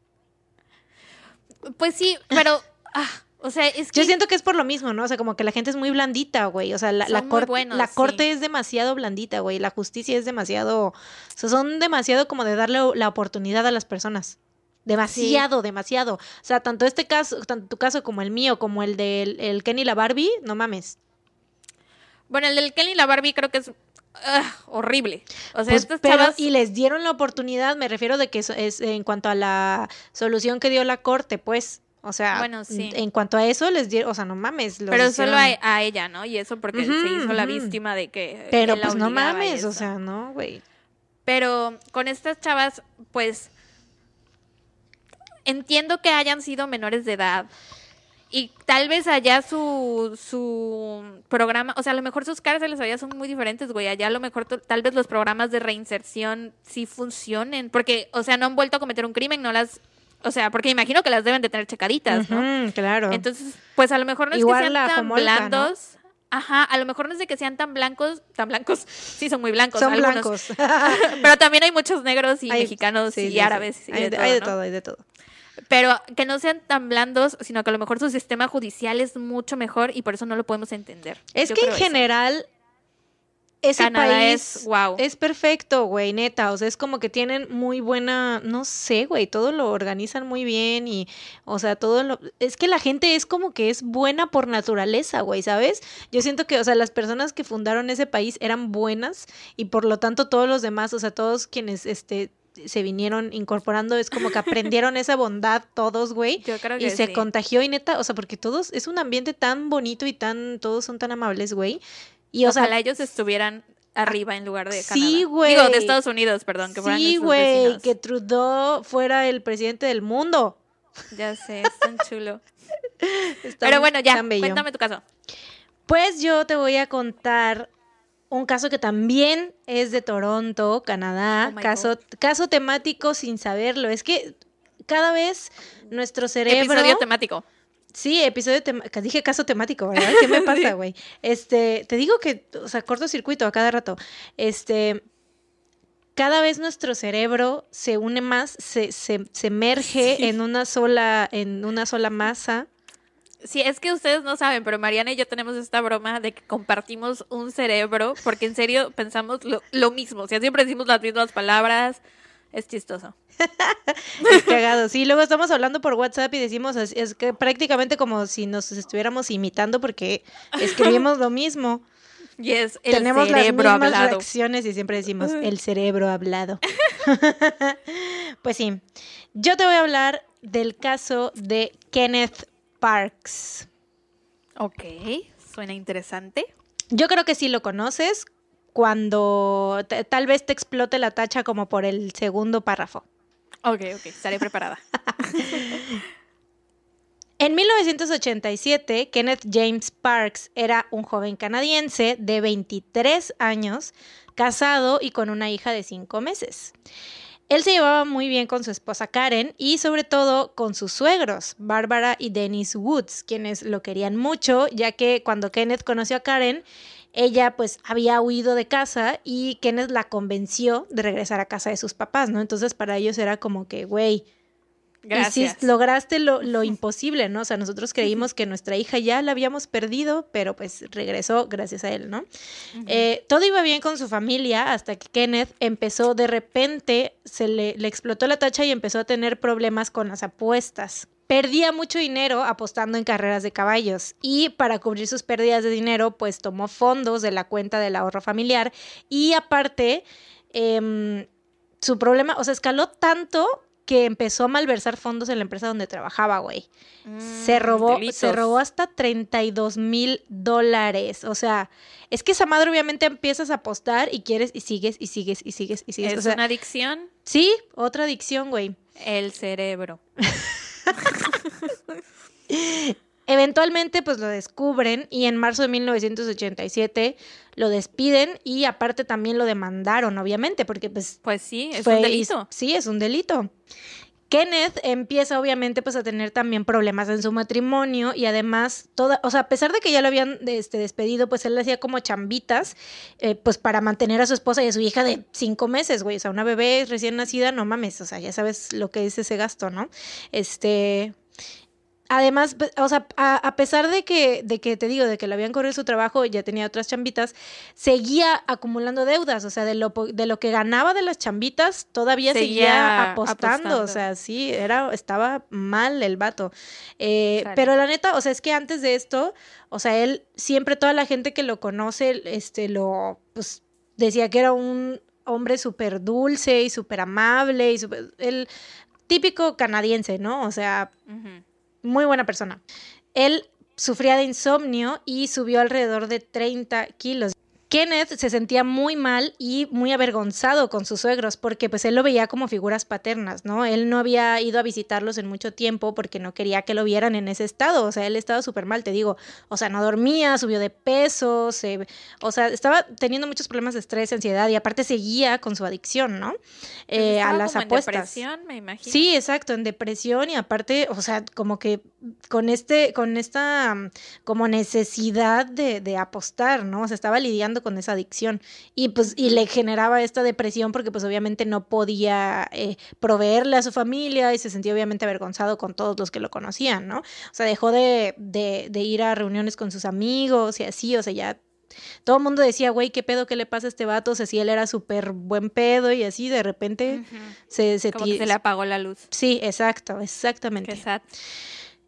Pues sí, pero. ah, o sea, es que. Yo siento que es por lo mismo, ¿no? O sea, como que la gente es muy blandita, güey. O sea, la, la, Son muy cor- buenos, la sí. corte es demasiado blandita, güey. La justicia es demasiado. O sea, son demasiado como de darle la oportunidad a las personas. Demasiado, demasiado. O sea, tanto este caso, tanto tu caso como el mío, como el del el Kenny y la Barbie, no mames. Bueno, el del Kelly y la Barbie creo que es. ah, horrible. O sea, Pues, estas pero, chavas. y les dieron la oportunidad, me refiero de que es en cuanto a la solución que dio la corte, pues. O sea, Bueno, sí. en cuanto a eso les dieron, o sea, no mames. los Pero solo a, a ella, ¿no? Y eso porque se hizo la víctima de que. Pero pues no mames, o sea, no, güey. Pero con estas chavas, pues entiendo que hayan sido menores de edad. Y tal vez allá su, su programa, o sea, a lo mejor sus cárceles allá son muy diferentes, güey. Allá a lo mejor tal vez los programas de reinserción sí funcionen. Porque, o sea, no han vuelto a cometer un crimen, no las. O sea, porque imagino que las deben de tener checaditas, ¿no? Claro. Entonces, pues a lo mejor no es Igual que sean tan blandos. Ajá, a lo mejor no es de que sean tan blancos, tan blancos, sí son muy blancos. Son algunos. blancos. Pero también hay muchos negros y Hay- mexicanos sí, y sí, sí. árabes. y Hay, de todo, hay de ¿no? todo, hay de todo. Pero que no sean tan blandos, sino que a lo mejor su sistema judicial es mucho mejor y por eso no lo podemos entender. Es Yo que en eso. Ese Canadá país es wow. es perfecto, güey, neta. O sea, es como que tienen muy buena, no sé, güey, todo lo organizan muy bien y, o sea, todo lo... Es que la gente es como que es buena por naturaleza, güey, ¿sabes? Yo siento que, o sea, las personas que fundaron ese país eran buenas y por lo tanto todos los demás, o sea, todos quienes, este se vinieron incorporando, es como que aprendieron esa bondad todos, güey. Yo creo que Y se sí. contagió y neta, o sea, porque todos, es un ambiente tan bonito y tan, todos son tan amables, güey. Y o sea, Ojalá ellos estuvieran arriba en lugar de Sí, Canadá. güey. Digo, de Estados Unidos, perdón, que fueran sí, güey, que Trudeau fuera el presidente del mundo. Ya sé, es tan chulo. Está Pero bueno, ya, cuéntame tu caso. Pues yo te voy a contar un caso que también es de Toronto, Canadá, Oh caso, caso temático sin saberlo. Es que cada vez nuestro cerebro... Episodio temático. Sí, episodio temático. Dije caso temático, ¿verdad? ¿Qué me pasa, güey? Este, te digo que, o sea, cortocircuito a cada rato. Este, cada vez nuestro cerebro se une más, se, se, se emerge Sí. en una sola, en una sola masa. Sí, es que ustedes no saben, pero Mariana y yo tenemos esta broma de que compartimos un cerebro, porque en serio pensamos lo, lo mismo. O sea, siempre decimos las mismas palabras. Es chistoso. Es cagado. Sí, luego estamos hablando por WhatsApp y decimos, es, es que prácticamente como si nos estuviéramos imitando porque escribimos lo mismo. Y es el Tenemos las cerebro mismas hablado. reacciones y siempre decimos el cerebro hablado. pues sí, yo te voy a hablar del caso de Kenneth Parks. Ok, suena interesante. Yo creo que sí lo conoces cuando tal vez te explote la tacha como por el segundo párrafo. Ok, ok, estaré preparada. En 1987, Kenneth James Parks era un joven canadiense de 23 años, casado y con una hija de 5 meses. Él se llevaba muy bien con su esposa Karen y sobre todo con sus suegros, Barbara y Dennis Woods, quienes lo querían mucho, ya que cuando Kenneth conoció a Karen, ella pues había huido de casa y Kenneth la convenció de regresar a casa de sus papás, ¿no? Entonces para ellos era como que, güey, Gracias. Hiciste- lograste lo, lo imposible, ¿no? O sea, nosotros creímos que nuestra hija ya la habíamos perdido, pero pues regresó gracias a él, ¿no? Eh, todo iba bien con su familia hasta que Kenneth empezó de repente, se le, le explotó la tacha y empezó a tener problemas con las apuestas. Perdía mucho dinero apostando en carreras de caballos y para cubrir sus pérdidas de dinero, pues tomó fondos de la cuenta del ahorro familiar y aparte, em, su problema, o sea, escaló tanto que empezó a malversar fondos en la empresa donde trabajaba, güey. Se Mm, robó, se robó hasta 32 mil dólares. O sea, es que esa madre obviamente empiezas a apostar y quieres y sigues y sigues y sigues y sigues. ¿Es o sea, una adicción? sí, otra adicción, güey. El cerebro. Eventualmente, pues lo descubren y en marzo de 1987 lo despiden y aparte también lo demandaron, obviamente, porque pues Pues sí, es fue- un delito. Sí, es un delito. Kenneth empieza obviamente pues a tener también problemas en su matrimonio y además toda, o sea, a pesar de que ya lo habían este, despedido, pues él hacía como chambitas, eh, pues para mantener a su esposa y a su hija de cinco meses, güey, o sea, una bebé recién nacida, no mames, o sea, ya sabes lo que es ese gasto, ¿no? Este, Además, o sea, a, a pesar de que, de que te digo, de que le habían corrido su trabajo y ya tenía otras chambitas, seguía acumulando deudas, o sea, de lo, de lo que ganaba de las chambitas, todavía seguía, Seguía apostando, o sea, sí, era, estaba mal el vato. Eh, pero la neta, o sea, es que antes de esto, o sea, él, siempre toda la gente que lo conoce, este, lo, pues, decía que era un hombre súper dulce y súper amable y el típico canadiense, ¿no? O sea. Muy buena persona. Él sufría de insomnio y subió alrededor de 30 kilos. Kenneth se sentía muy mal y muy avergonzado con sus suegros porque pues él lo veía como figuras paternas, ¿no? Él no había ido a visitarlos en mucho tiempo porque no quería que lo vieran en ese estado, o sea, él estaba súper mal, te digo, o sea, no dormía, subió de peso, se, o sea, estaba teniendo muchos problemas de estrés, ansiedad y aparte seguía con su adicción, ¿no? Eh, a las como en apuestas. depresión, me imagino. Sí, exacto, en depresión y aparte, o sea, como que con este, con esta mm, como necesidad de, de apostar, ¿no? O sea, estaba lidiando con esa adicción y pues, y le generaba esta depresión porque pues obviamente no podía eh, proveerle a su familia y se sentía obviamente avergonzado con todos los que lo conocían, ¿no? O sea, dejó de, de, de ir a reuniones con sus amigos y así, o sea, ya todo el mundo decía, güey, ¿qué pedo que le pasa a este vato? O sea, si él era súper buen pedo y así, de repente se, se, Como que se le apagó la luz. Sí, exacto, exactamente. Qué sad.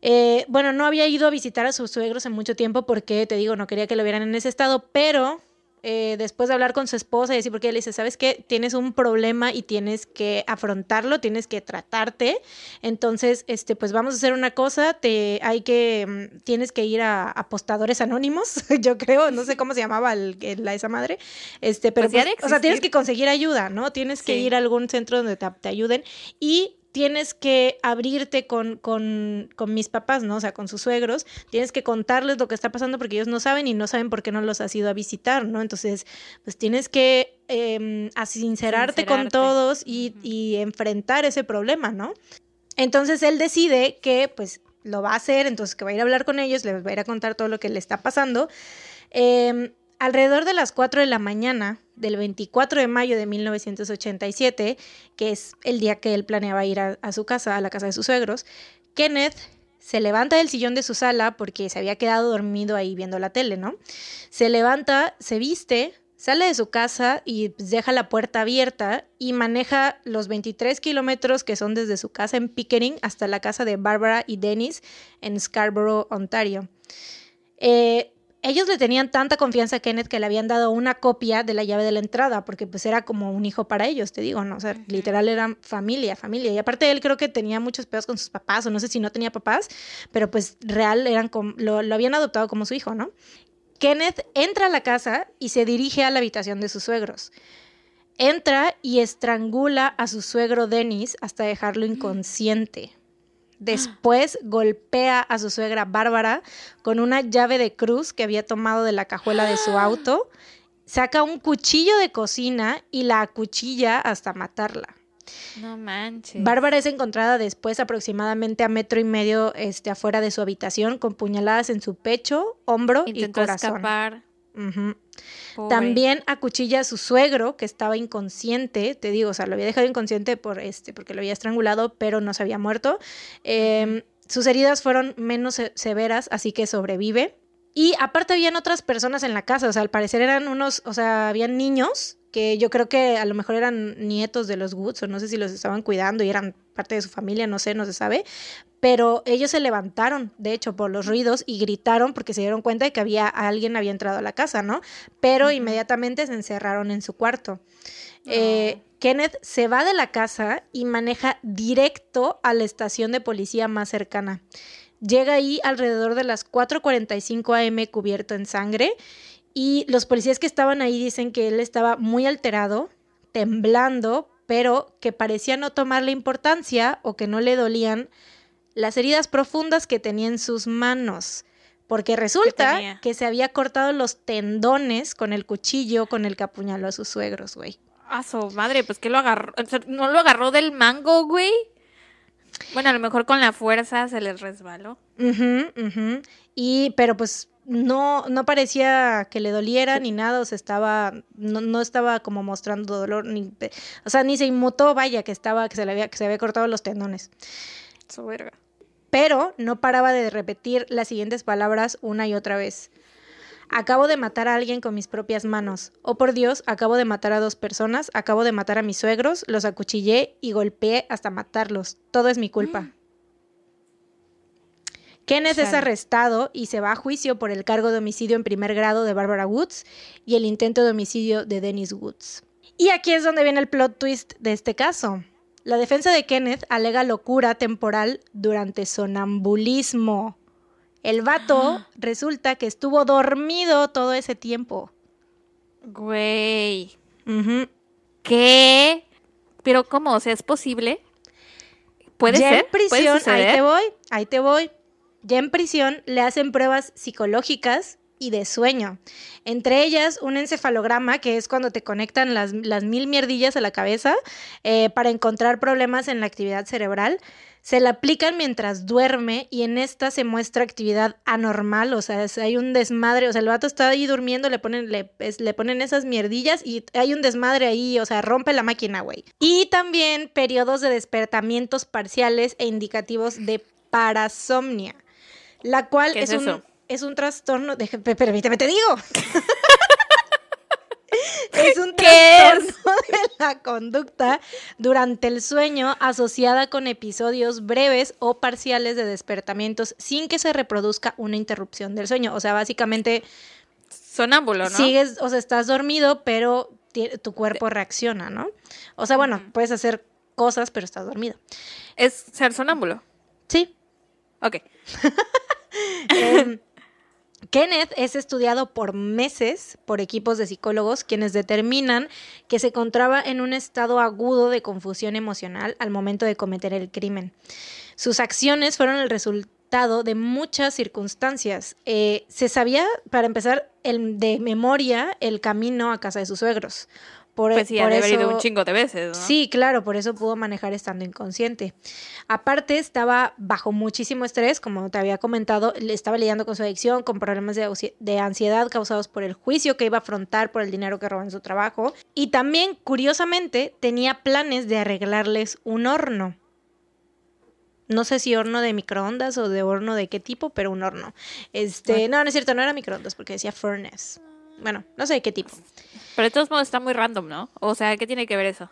Eh, bueno, no había ido a visitar a sus suegros en mucho tiempo porque, te digo, no quería que lo vieran en ese estado, pero eh, después de hablar con su esposa y decir, porque le dice, ¿sabes qué? Tienes un problema y tienes que afrontarlo, tienes que tratarte. Entonces, este, pues vamos a hacer una cosa, te, hay que, mm, tienes que ir a apostadores anónimos, yo creo, no sé cómo se llamaba el, el- la, esa madre, este, pero Pues pues, o sea, tienes que conseguir ayuda, ¿no? Tienes que ir a algún centro donde te, te ayuden y tienes que abrirte con, con, con mis papás, ¿no? O sea, con sus suegros, tienes que contarles lo que está pasando porque ellos no saben y no saben por qué no los has ido a visitar, ¿no? Entonces, pues tienes que eh, sincerarte con todos y, y enfrentar ese problema, ¿no? Entonces él decide que pues lo va a hacer, entonces que va a ir a hablar con ellos, les va a ir a contar todo lo que le está pasando. Eh, alrededor de las 4 de la mañana del 24 de mayo de 1987, que es el día que él planeaba ir a, su casa, a la casa de sus suegros, Kenneth se levanta del sillón de su sala porque se había quedado dormido ahí viendo la tele, ¿no? Se levanta, se viste, sale de su casa y deja la puerta abierta y maneja los 23 kilómetros que son desde su casa en Pickering hasta la casa de Barbara y Dennis en Scarborough, Ontario. Eh, ellos le tenían tanta confianza a Kenneth que le habían dado una copia de la llave de la entrada, porque pues era como un hijo para ellos, te digo, ¿no? O sea, literal eran familia, familia. Y aparte él creo que tenía muchos pedos con sus papás, o no sé si no tenía papás, pero pues real eran como, lo, lo habían adoptado como su hijo, ¿no? Kenneth entra a la casa y se dirige a la habitación de sus suegros. Entra y estrangula a su suegro Dennis hasta dejarlo inconsciente. Después golpea a su suegra Bárbara con una llave de cruz que había tomado de la cajuela de su auto, saca un cuchillo de cocina y la acuchilla hasta matarla. No manches. Bárbara es encontrada después aproximadamente a metro y medio este, afuera de su habitación con puñaladas en su pecho, hombro Intentó y corazón. escapar. También acuchilla a su suegro, que estaba inconsciente, te digo, o sea, lo había dejado inconsciente por este, porque lo había estrangulado, pero no se había muerto. Eh, sus heridas fueron menos se- severas, así que sobrevive. Y aparte habían otras personas en la casa, o sea, al parecer eran unos, o sea, habían niños que yo creo que a lo mejor eran nietos de los Woods, o no sé si los estaban cuidando y eran parte de su familia, no sé, no se sabe. Pero ellos se levantaron, de hecho, por los ruidos y gritaron porque se dieron cuenta de que había alguien había entrado a la casa, ¿no? Pero inmediatamente se encerraron en su cuarto. Eh, Kenneth se va de la casa y maneja directo a la estación de policía más cercana. Llega ahí alrededor de las 4:45 am cubierto en sangre y los policías que estaban ahí dicen que él estaba muy alterado, temblando, pero que parecía no tomarle importancia o que no le dolían las heridas profundas que tenía en sus manos. Porque resulta que se había cortado los tendones con el cuchillo con el que apuñaló a sus suegros, güey. A su madre, pues que lo agarró. o sea, ¿No lo agarró del mango, güey? Bueno, a lo mejor con la fuerza se les resbaló. Ujú, ujú. Y, pero pues no, no parecía que le doliera ni nada, o sea, estaba, no, no estaba como mostrando dolor, ni, o sea, ni se inmutó, vaya, que estaba, que se le había, que se había cortado los tendones. Su verga. Pero no paraba de repetir las siguientes palabras una y otra vez. Acabo de matar a alguien con mis propias manos. Oh por Dios, acabo de matar a dos personas, acabo de matar a mis suegros, los acuchillé y golpeé hasta matarlos. Todo es mi culpa. Kenneth es arrestado y se va a juicio por el cargo de homicidio en primer grado de Barbara Woods y el intento de homicidio de Dennis Woods. Y aquí es donde viene el plot twist de este caso. La defensa de Kenneth alega locura temporal durante sonambulismo. El vato resulta que estuvo dormido todo ese tiempo. Güey. ¿Qué? Pero ¿cómo? O sea, ¿es posible? ¿Puede ya ser? en ¿Puede prisión, ahí te voy, ahí te voy. Ya en prisión le hacen pruebas psicológicas y de sueño. Entre ellas, un encefalograma, que es cuando te conectan las, las mil mierdillas a la cabeza eh, para encontrar problemas en la actividad cerebral. Se la aplican mientras duerme y en esta se muestra actividad anormal, o sea, hay un desmadre, o sea, el vato está ahí durmiendo, le ponen, le, le ponen esas mierdillas y hay un desmadre ahí, o sea, rompe la máquina, güey. Y también periodos de despertamientos parciales e indicativos de parasomnia, la cual ¿Qué es, es un... es un trastorno, de, permíteme, te digo. es un trastorno de la conducta durante el sueño asociada con episodios breves o parciales de despertamientos sin que se reproduzca una interrupción del sueño. O sea, básicamente Sonámbulo, ¿no? sigues, o sea, estás dormido, pero tu cuerpo reacciona, ¿no? O sea, bueno, puedes hacer cosas, pero estás dormido. Es ser sonámbulo. Sí. Ok. Em, Kenneth es estudiado por meses por equipos de psicólogos quienes determinan que se encontraba en un estado agudo de confusión emocional al momento de cometer el crimen. Sus acciones fueron el resultado de muchas circunstancias. Eh, se sabía, para empezar, el, de memoria el camino a casa de sus suegros. Por, Pues sí, por haber ido eso- un chingo de veces, ¿no? Sí, claro, por eso pudo manejar estando inconsciente. Aparte, estaba bajo muchísimo estrés, como te había comentado, le estaba lidiando con su adicción, con problemas de, de ansiedad causados por el juicio que iba a afrontar por el dinero que robó en su trabajo. Y también, curiosamente, tenía planes de arreglarles un horno. No sé si horno de microondas o de horno de qué tipo, pero un horno. Este, no, no es cierto, no era microondas porque decía furnace. Bueno, no sé de qué tipo. Pero de todos modos está muy random, ¿no? O sea, ¿qué tiene que ver eso?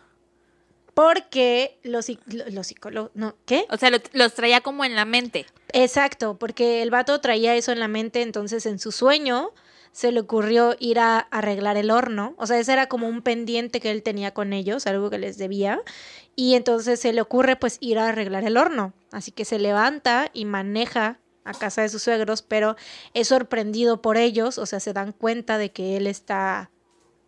Porque los, los psicólogos, no, ¿qué? O sea, lo- los traía como en la mente. Exacto, porque el vato traía eso en la mente, entonces en su sueño se le ocurrió ir a arreglar el horno, o sea, ese era como un pendiente que él tenía con ellos, algo que les debía, y entonces se le ocurre pues ir a arreglar el horno, así que se levanta y maneja a casa de sus suegros, pero es sorprendido por ellos, o sea, se dan cuenta de que él está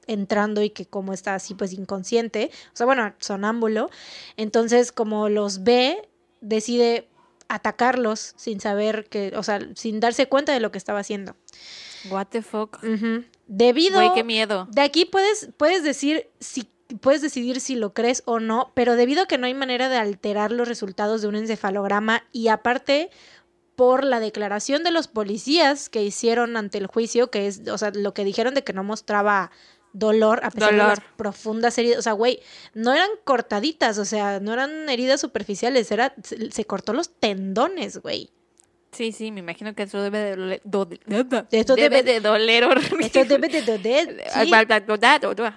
entrando y que como está así pues inconsciente, o sea, bueno, sonámbulo, entonces como los ve, decide atacarlos sin saber que, o sea, sin darse cuenta de lo que estaba haciendo. What the fuck. Ujú. Debido Güey, qué miedo. de aquí puedes, puedes decir si puedes decidir si lo crees o no, pero debido a que no hay manera de alterar los resultados de un encefalograma y aparte por la declaración de los policías que hicieron ante el juicio, que es, o sea, lo que dijeron de que no mostraba dolor a pesar de las profundas heridas, o sea, güey, no eran cortaditas, o sea, no eran heridas superficiales, era se, se cortó los tendones, güey. Sí, sí, me imagino que eso debe de doler. do- Esto debe debe- de doler horrible. Esto debe de doler. Sí.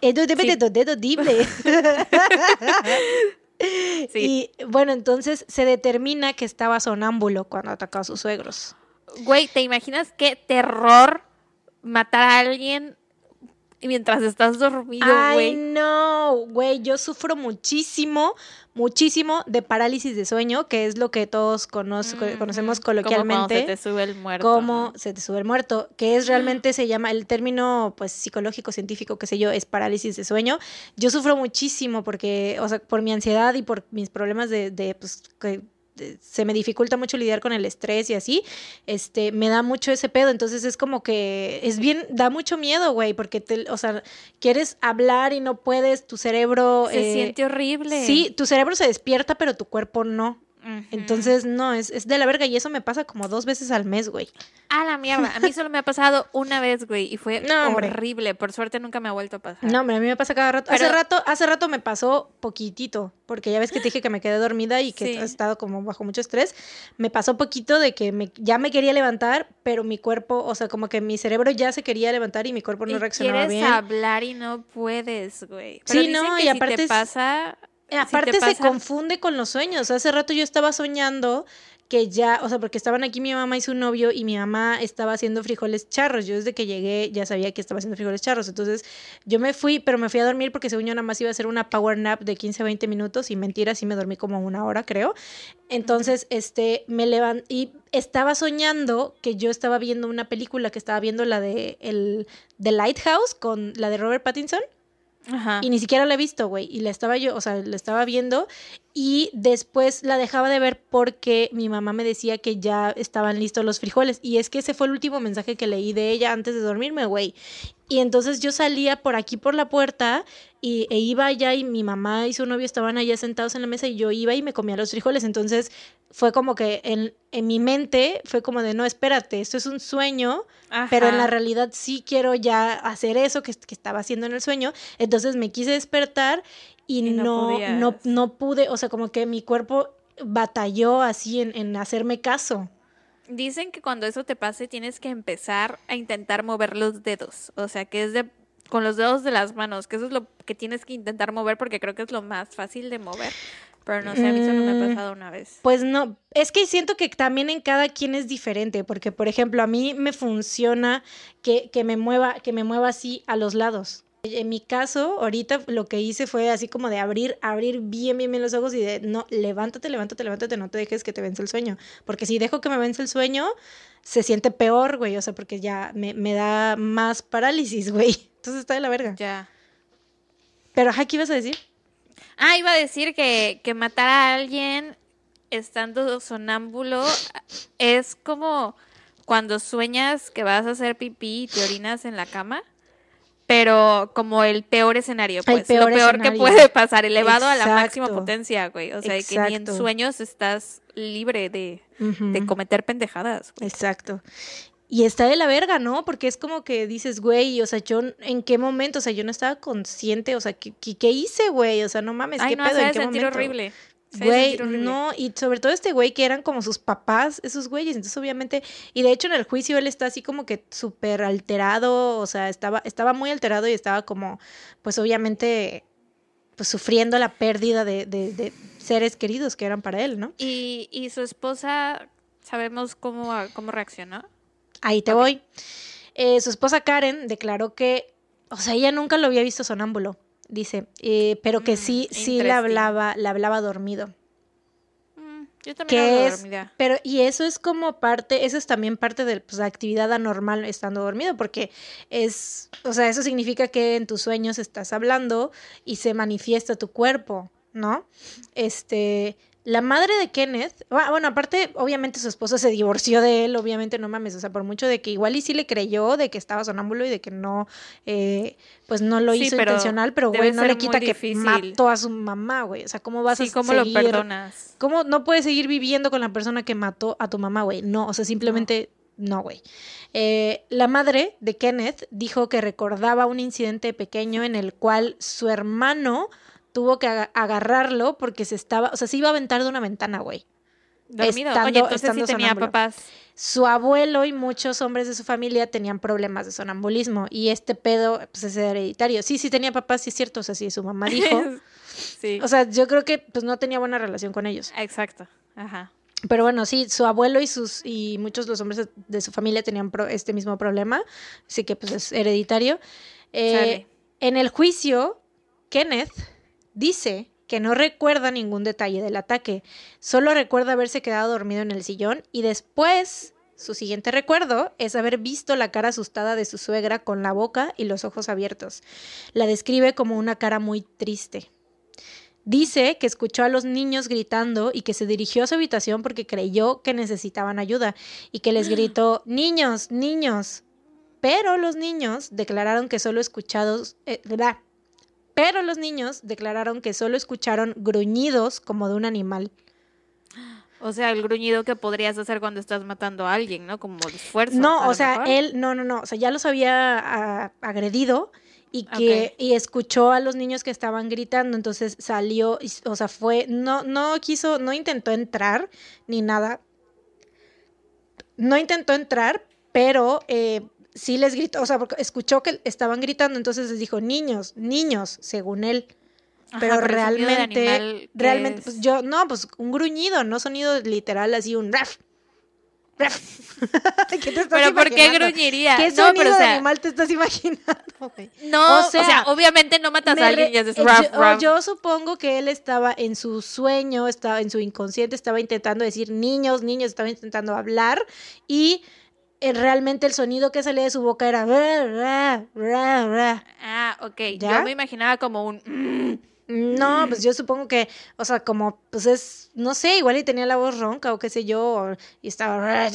Esto debe Sí. de doler horrible. Sí. Y bueno, entonces se determina que estaba sonámbulo cuando atacó a sus suegros. Güey, ¿te imaginas qué terror matar a alguien mientras estás dormido, Ay, güey? no, güey, yo sufro muchísimo, muchísimo de parálisis de sueño, que es lo que todos Mm, conocemos Como cuando se coloquialmente. te sube el muerto. como ¿no? se te sube el muerto, que es realmente se llama el término pues psicológico científico qué sé yo, es parálisis de sueño. Yo sufro muchísimo porque, o sea, por mi ansiedad y por mis problemas de, de pues que se me dificulta mucho lidiar con el estrés y así, este, me da mucho ese pedo, entonces es como que es bien, da mucho miedo, güey, porque te, o sea, quieres hablar y no puedes, tu cerebro Se eh, siente horrible. Sí, tu cerebro se despierta, pero tu cuerpo no. Entonces, no, es, es de la verga y eso me pasa como dos veces al mes, güey. A la mierda. A mí solo me ha pasado una vez, güey, y fue No, hombre. horrible. Por suerte nunca me ha vuelto a pasar. No, hombre, a mí me pasa cada rato. hace Pero- rato, hace rato me pasó poquitito, porque ya ves que te dije que me quedé dormida y que Sí. he estado como bajo mucho estrés. Me pasó poquito de que me, ya me quería levantar, pero mi cuerpo, o sea, como que mi cerebro ya se quería levantar y mi cuerpo no y reaccionaba quieres bien. hablar y no puedes, güey. Pero Sí, dicen no, que y si aparte te pasa... Eh, Aparte te se confunde con los sueños. Hace rato yo estaba soñando que ya, o sea, porque estaban aquí mi mamá y su novio y mi mamá estaba haciendo frijoles charros. Yo desde que llegué ya sabía que estaba haciendo frijoles charros. Entonces yo me fui, pero me fui a dormir porque según yo nada más iba a hacer una power nap de 15 a 20 minutos y mentira, sí me dormí como una hora, creo. Entonces, este, me levanté y estaba soñando que yo estaba viendo una película, que estaba viendo la de el, The Lighthouse con la de Robert Pattinson. Y ni siquiera la he visto, güey. Y la estaba yo, o sea, la estaba viendo. Y después la dejaba de ver porque mi mamá me decía que ya estaban listos los frijoles. Y es que ese fue el último mensaje que leí de ella antes de dormirme, güey. Y entonces yo salía por aquí por la puerta y, e iba allá y mi mamá y su novio estaban allá sentados en la mesa y yo iba y me comía los frijoles. Entonces fue como que en, en mi mente fue como de, no, espérate, esto es un sueño pero en la realidad sí quiero ya hacer eso que, que estaba haciendo en el sueño. Entonces me quise despertar y, Y no no, no pude, o sea, como que mi cuerpo batalló así en, en hacerme caso. Dicen que cuando eso te pase tienes que empezar a intentar mover los dedos. O sea, que es de con los dedos de las manos, que eso es lo que tienes que intentar mover porque creo que es lo más fácil de mover. Pero no sé, a mí eso no me ha Mm. pasado una vez. Pues no, es que siento que también en cada quien es diferente, porque por ejemplo, a mí me funciona que, que me mueva, que me mueva así a los lados. En mi caso, ahorita lo que hice fue así como de abrir, abrir bien, bien, bien los ojos y de no, levántate, levántate, levántate, no te dejes que te vence el sueño. Porque si dejo que me vence el sueño, se siente peor, güey. O sea, porque ya me, me da más parálisis, güey. Entonces está de la verga. Ya. Pero, ajá, ¿qué ibas a decir? Ah, iba a decir que, que matar a alguien estando sonámbulo es como cuando sueñas que vas a hacer pipí y te orinas en la cama, pero como el peor escenario, El pues peor lo peor que puede pasar, elevado a la máxima potencia, güey. O sea, que ni en sueños estás libre de, de cometer pendejadas. güey. Exacto. Y está de la verga, ¿no? Porque es como que dices, güey, o sea, yo en qué momento, o sea, yo no estaba consciente, o sea, ¿qué, qué, hice, güey? O sea, no mames, Ay, ¿qué no, pedo? ¿En qué sentir momento? horrible. Güey, no, y sobre todo este güey que eran como sus papás, esos güeyes, entonces obviamente, y de hecho en el juicio él está así como que súper alterado, o sea, estaba, estaba muy alterado y estaba como, pues obviamente, pues sufriendo la pérdida de, de, de seres queridos que eran para él, ¿no? Y, y su esposa, ¿sabemos cómo, cómo reaccionó? Ahí te voy. Eh, su esposa Karen declaró que, o sea, ella nunca lo había visto sonámbulo, dice, eh, pero que Mm, sí, sí le hablaba, le hablaba dormido. Mm, yo también que hablo es, dormida. pero y eso es como parte, eso es también parte de pues, la actividad anormal estando dormido, porque es, o sea, eso significa que en tus sueños estás hablando y se manifiesta tu cuerpo, ¿no? Este, la madre de Kenneth, ah, bueno, aparte, obviamente su esposa se divorció de él, obviamente no mames, o sea, por mucho de que igual y sí le creyó de que estaba sonámbulo y de que no, eh, pues no lo Sí, hizo pero intencional, pero güey, no le quita que mató a su mamá, güey, o sea, ¿cómo vas Sí, a ¿cómo lo seguir- perdonas? ¿Cómo no puedes seguir viviendo con la persona que mató a tu mamá, güey? No, o sea, simplemente no, güey. Eh, la madre de Kenneth dijo que recordaba un incidente pequeño en el cual su hermano tuvo que aga- agarrarlo porque se estaba, o sea, se iba a aventar de una ventana, güey. Dormido. Estando- Oye, entonces sí tenía sonámbulo. papás. Su abuelo y muchos hombres de su familia tenían problemas de sonambulismo y este pedo pues, es hereditario. Sí, sí tenía papás, sí es cierto, o sea, sí, su mamá dijo. sí. O sea, yo creo que pues no tenía buena relación con ellos. Exacto. Ajá. Pero bueno, sí, su abuelo y sus y muchos de los hombres de- su familia tenían pro- este mismo problema, así que pues es hereditario. Eh, en el juicio, Kenneth dice que no recuerda ningún detalle del ataque, solo recuerda haberse quedado dormido en el sillón y después su siguiente recuerdo es haber visto la cara asustada de su suegra con la boca y los ojos abiertos. La describe como una cara muy triste. Dice que escuchó a los niños gritando y que se dirigió a su habitación porque creyó que necesitaban ayuda y que les gritó, niños, niños. Pero los niños declararon que solo escuchados, eh. Pero los niños declararon que solo escucharon gruñidos como de un animal. O sea, el gruñido que podrías hacer cuando estás matando a alguien, ¿no? Como de esfuerzo. No, o sea, mejor. él, no, no, no, o sea, ya los había ah, agredido y que y escuchó a los niños que estaban gritando, entonces salió, y- o sea, fue, no, no quiso, no intentó entrar ni nada, no intentó entrar, pero eh, sí les gritó, o sea, porque escuchó que estaban gritando, entonces les dijo, niños, niños, según él. Ajá, pero realmente, realmente, es- pues yo, no, pues un gruñido, no sonido literal, así un raf, raf. ¿Qué te estás Pero ¿por qué imaginando? gruñiría? ¿Qué no, sonido pero o de sea, animal te estás imaginando, no, o o sea, sea, obviamente no matas a alguien y haces eh, ruff, yo, supongo que él estaba en su sueño, estaba en su inconsciente, estaba intentando decir niños, niños, estaba intentando hablar y realmente el sonido que salía de su boca era ra, ra, ra, ra. Ah, ok. ¿Ya? Yo me imaginaba como un... mm, No, pues yo supongo que, o sea, como, pues es, no sé, igual y tenía la voz ronca o qué sé yo, y estaba.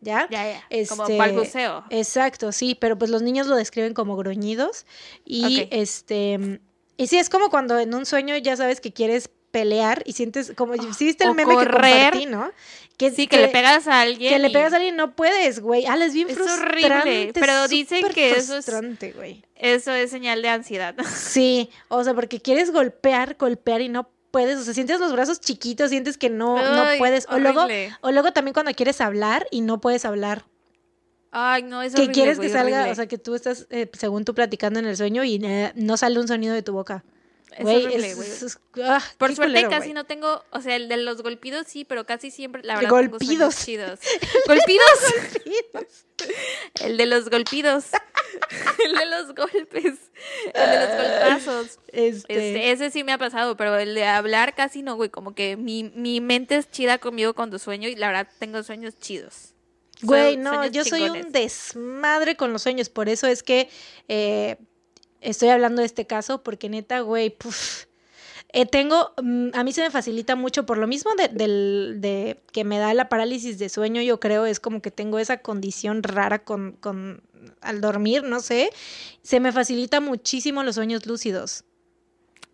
¿ya? Ya, ya. Como Este, balbuceo. Exacto, sí, pero pues los niños lo describen como gruñidos y este, y sí, es como cuando en un sueño ya sabes que quieres pelear y sientes como, ¿sí viste el o meme que correr. compartí, no? Sí, que, le pegas a alguien. Que le pegas a alguien y no puedes, güey. Ah, es bien Es frustrante. horrible, pero dicen que eso es- frustrante, güey. Eso es señal de ansiedad. Sí, o sea, porque quieres golpear, golpear y no puedes, o sea, sientes los brazos chiquitos, sientes que no, no puedes. O luego, o luego también cuando quieres hablar y no puedes hablar. Ay, no, es que horrible, quieres güey, que salga, horrible. o sea, que tú estás, eh, según tú, platicando en el sueño y eh, no sale un sonido de tu boca. Es Güey, horrible, es- es- ah, Por suerte culero, casi no tengo, o sea, el de los golpidos sí, pero casi siempre, la verdad, Golpidos. chidos. ¿Golpidos? El de los golpidos. el de los golpes. El de los golpazos. Este, Este, ese sí me ha pasado, pero el de hablar casi no, güey. Como que mi, mi mente es chida conmigo cuando sueño y la verdad tengo sueños chidos. Güey, no, yo soy un desmadre con los sueños, por eso es que eh, estoy hablando de este caso, porque neta, güey, puf, eh, tengo, mm, a mí se me facilita mucho por lo mismo de, de que me da la parálisis de sueño, yo creo, es como que tengo esa condición rara con, con al dormir, no sé, se me facilita muchísimo los sueños lúcidos.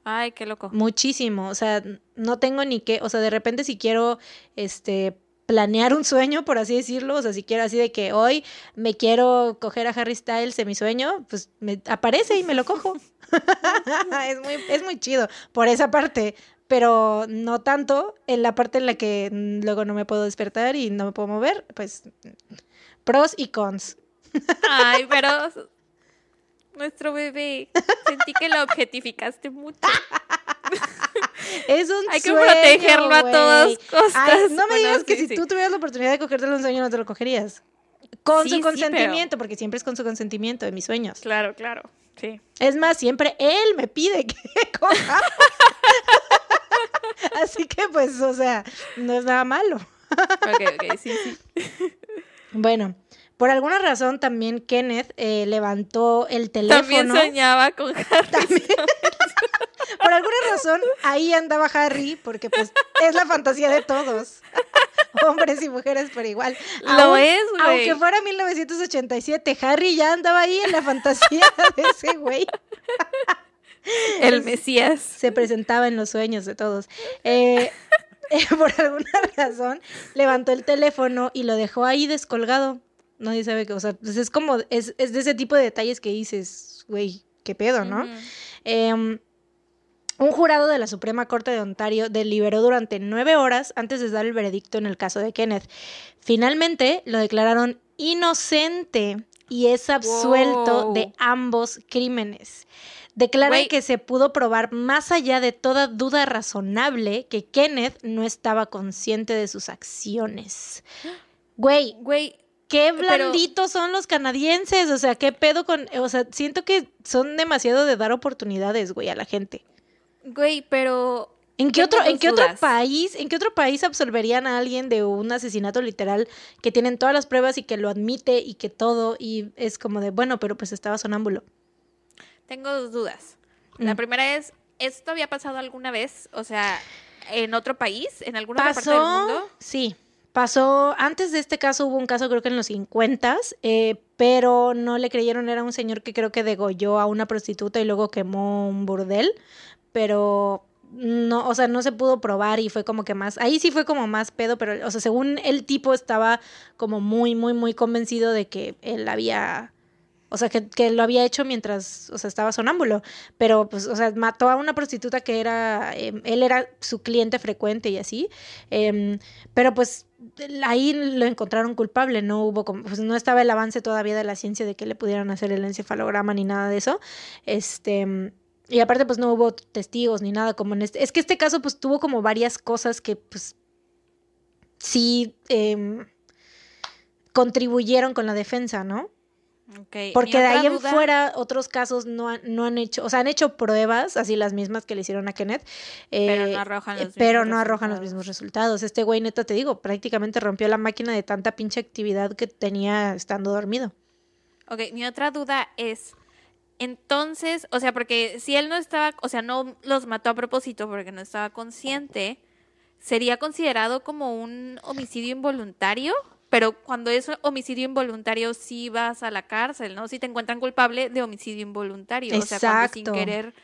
Ay, qué loco. Muchísimo, o sea, no tengo ni que, o sea, de repente si quiero, este, planear un sueño, por así decirlo, o sea, si quiero así de que hoy me quiero coger a Harry Styles en mi sueño, pues me aparece y me lo cojo. es, muy, es muy chido por esa parte, pero no tanto en la parte en la que luego no me puedo despertar y no me puedo mover, pues pros y cons. Ay, pero nuestro bebé. Sentí que lo objetificaste mucho. Es un Hay que protegerlo a todas costas. Ay, no me Bueno, digas que sí, si sí. tú tuvieras la oportunidad de cogértelo un sueño no te lo cogerías. Con Sí, su consentimiento, porque siempre es con su consentimiento de mis sueños. Claro, claro. Sí. Es más, siempre él me pide que coja. Así que pues, o sea, no es nada malo. Ok, ok, sí, sí. Bueno, por alguna razón también Kenneth eh, levantó el También teléfono. soñaba con Harry. Por alguna razón ahí andaba Harry, porque pues es la fantasía de todos. Hombres y mujeres por igual. Lo es, güey. Aunque fuera 1987, Harry ya andaba ahí en la fantasía de ese güey. El Mesías. Se presentaba en los sueños de todos. Eh, eh, por alguna razón levantó el teléfono y lo dejó ahí descolgado. Nadie sabe qué, o sea, pues es como, es, es de ese tipo de detalles que dices, güey, qué pedo, ¿no? Em, un jurado de la Suprema Corte de Ontario deliberó durante nueve horas antes de dar el veredicto en el caso de Kenneth. Finalmente lo declararon inocente y es absuelto Wow. de ambos crímenes. Declaran que se pudo probar más allá de toda duda razonable que Kenneth no estaba consciente de sus acciones. Güey, Güey, qué Pero- blanditos son los canadienses, o sea, qué pedo con, o sea, siento que son demasiado de dar oportunidades, güey, a la gente. Güey, pero ¿En qué otro, en qué otro país, en qué otro país absolverían a alguien de un asesinato literal que tienen todas las pruebas y que lo admite y que todo y es como de, bueno, pero pues estaba sonámbulo. tengo dos dudas. La Mm. primera es, ¿esto había pasado alguna vez? O sea, en otro país, en alguna otra parte del Pasó, mundo. sí, pasó, antes de este caso hubo un caso creo que en los 50, eh, pero no le creyeron, era un señor que creo que degolló a una prostituta y luego quemó un burdel, pero no, o sea, no se pudo probar y fue como que más, ahí sí fue como más pedo, pero, o sea, según el tipo estaba como muy, muy, muy convencido de que él había... O sea, que, que lo había hecho mientras, o sea, estaba sonámbulo. Pero, pues, o sea, mató a una prostituta que era, em, él era su cliente frecuente y así. Em, pero, pues, ahí lo encontraron culpable. No hubo, pues, no estaba el avance todavía de la ciencia de que le pudieran hacer el encefalograma ni nada de eso. Este, y aparte, pues, no hubo testigos ni nada como en este. Es que este caso, pues, tuvo como varias cosas que, pues, sí em, contribuyeron con la defensa, ¿no? Porque de ahí en fuera otros casos no han, no han hecho, o sea, han hecho pruebas, así las mismas que le hicieron a Kenneth, Pero eh, no arrojan los eh, pero mismos no arrojan los resultados. mismos resultados. Este güey, neta, te digo, prácticamente rompió la máquina de tanta pinche actividad que tenía estando dormido. Ok, mi otra duda es, entonces, o sea, porque si él no estaba, o sea, no los mató a propósito porque no estaba consciente, ¿sería considerado como un homicidio involuntario? Pero cuando es homicidio involuntario sí vas a la cárcel, ¿no? Si te encuentran culpable de homicidio involuntario, o sea, cuando sin querer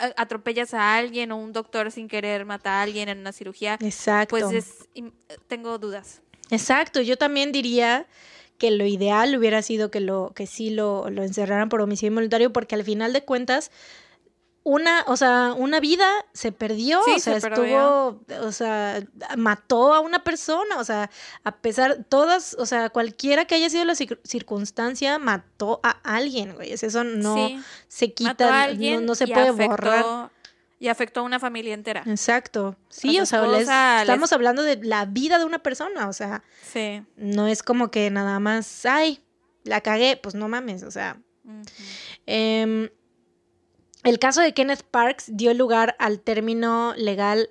a- atropellas a alguien o un doctor sin querer mata a alguien en una cirugía, Exacto. pues es, im- tengo dudas. Exacto, yo también diría que lo ideal hubiera sido que lo que sí lo, lo encerraran por homicidio involuntario porque al final de cuentas una, o sea, una vida se perdió, Sí, o sea, se estuvo, o sea, mató a una persona, o sea, a pesar, todas, o sea, cualquiera que haya sido la cir- circunstancia, mató a alguien, güey, eso no Sí, se quita, no, no se puede borrar. Y afectó a una familia entera. Exacto, sí, o sea, les- esposa, les- estamos hablando de la vida de una persona, o sea, Sí. no es como que nada más, ay, la cagué, pues no mames, o sea. Em, el caso de Kenneth Parks dio lugar al término legal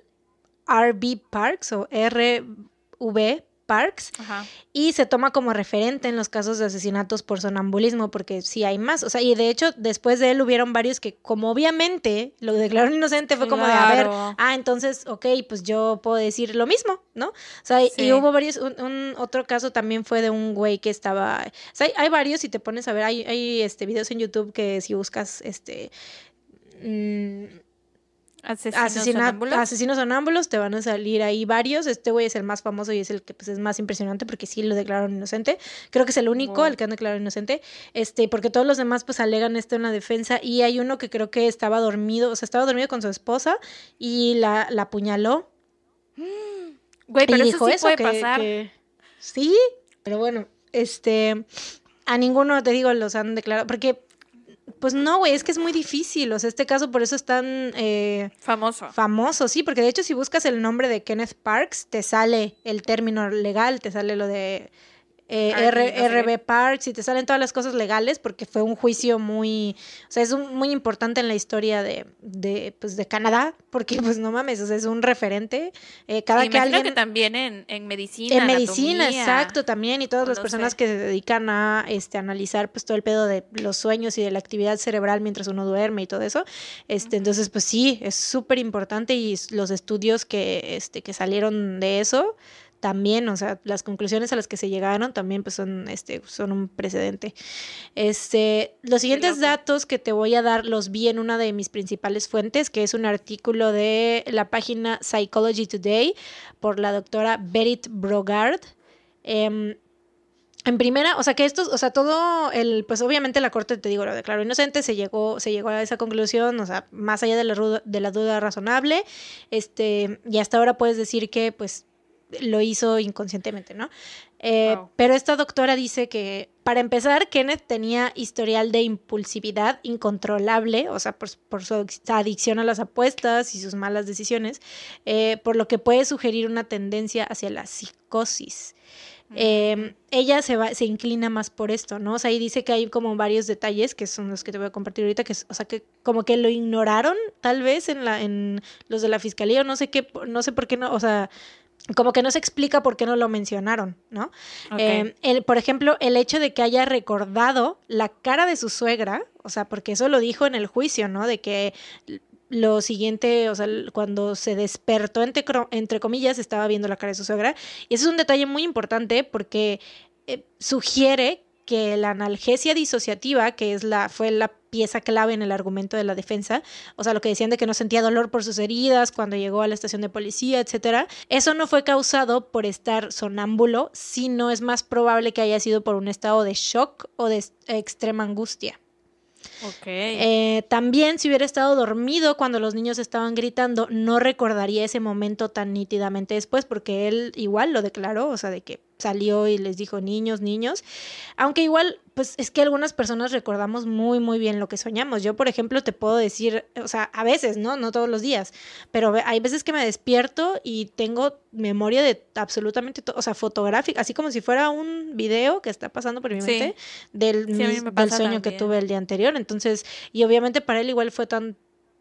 RB Parks o RV Parks Ajá. y se toma como referente en los casos de asesinatos por sonambulismo porque sí hay más, o sea, y de hecho después de él hubieron varios que como obviamente lo declararon inocente fue como de, a ver, ah, entonces, ok, pues yo puedo decir lo mismo, ¿no? O sea, y- hubo varios, un, un otro caso también fue de un güey que estaba, o sea, hay, hay varios, si te pones a ver, hay, hay este, videos en YouTube que si buscas, este, mm, Asesinos asesina- sonámbulos. asesinos sonámbulos, te van a salir ahí varios, este güey es el más famoso y es el que pues es más impresionante porque sí lo declararon inocente, creo que es el único Wow. el que han declarado inocente, este, porque todos los demás pues alegan esto en la defensa y hay uno que creo que estaba dormido, o sea, estaba dormido con su esposa y la, la apuñaló Güey, pero eso sí eso, puede que, pasar. que- Sí, pero bueno, este, a ninguno, te digo, los han declarado, porque, pues no, güey, es que es muy difícil, o sea, este caso por eso es tan eh, Famoso. famoso, sí, porque de hecho si buscas el nombre de Kenneth Parks, te sale el término legal, te sale lo de... eh, RB, R- Parks y te salen todas las cosas legales porque fue un juicio muy, o sea, es un- muy importante en la historia de, de, pues, de Canadá, porque pues no mames, o sea, es un referente. Eh, cada Y que alguien... que también en, en medicina. En medicina, exacto, también, y todas las personas sé. que se dedican a este, analizar pues todo el pedo de los sueños y de la actividad cerebral mientras uno duerme y todo eso. Este, entonces, pues sí, es súper importante y los estudios que, este, que salieron de eso también, o sea, las conclusiones a las que se llegaron también pues son, este, son un precedente. Este, los siguientes datos que te voy a dar los vi en una de mis principales fuentes, que es un artículo de la página Psychology Today por la doctora Berit Brogard. Em, en primera, o sea que estos, o sea, todo el, pues obviamente la corte, te digo, lo declaró inocente, se llegó, se llegó a esa conclusión, o sea, más allá de la, de la duda razonable, este, y hasta ahora puedes decir que, pues, lo hizo inconscientemente, ¿no? Eh, Wow. Pero esta doctora dice que, para empezar, Kenneth tenía historial de impulsividad incontrolable, o sea, por, por su adicción a las apuestas y sus malas decisiones, eh, por lo que puede sugerir una tendencia hacia la psicosis. Eh, ella se va, se inclina más por esto, ¿no? O sea, ahí dice que hay como varios detalles que son los que te voy a compartir ahorita, que, es- o sea, que como que lo ignoraron, tal vez, en la, en los de la fiscalía, o no sé qué, no sé por qué no, o sea, como que no se explica por qué no lo mencionaron, ¿no? Eh, el, por ejemplo, el hecho de que haya recordado la cara de su suegra, o sea, porque eso lo dijo en el juicio, ¿no? De que lo siguiente, o sea, cuando se despertó, entre, entre comillas, estaba viendo la cara de su suegra. Y ese es un detalle muy importante porque eh, sugiere que la analgesia disociativa, que es la, fue la pieza clave en el argumento de la defensa, o sea, lo que decían de que no sentía dolor por sus heridas cuando llegó a la estación de policía, etcétera, eso no fue causado por estar sonámbulo, sino es más probable que haya sido por un estado de shock o de extrema angustia. Ok. Eh, también si hubiera estado dormido cuando los niños estaban gritando, no recordaría ese momento tan nítidamente después, porque él igual lo declaró, o sea, de que salió y les dijo niños, niños. Aunque igual, pues es que algunas personas recordamos muy, muy bien lo que soñamos. Yo, por ejemplo, te puedo decir, o sea, a veces, ¿no? No todos los días, pero hay veces que me despierto y tengo memoria de absolutamente todo, o sea, fotográfica, así como si fuera un video que está pasando por mi Sí. mente del, Sí, mis- del sueño que tuve el día anterior. Entonces, y obviamente para él igual fue tan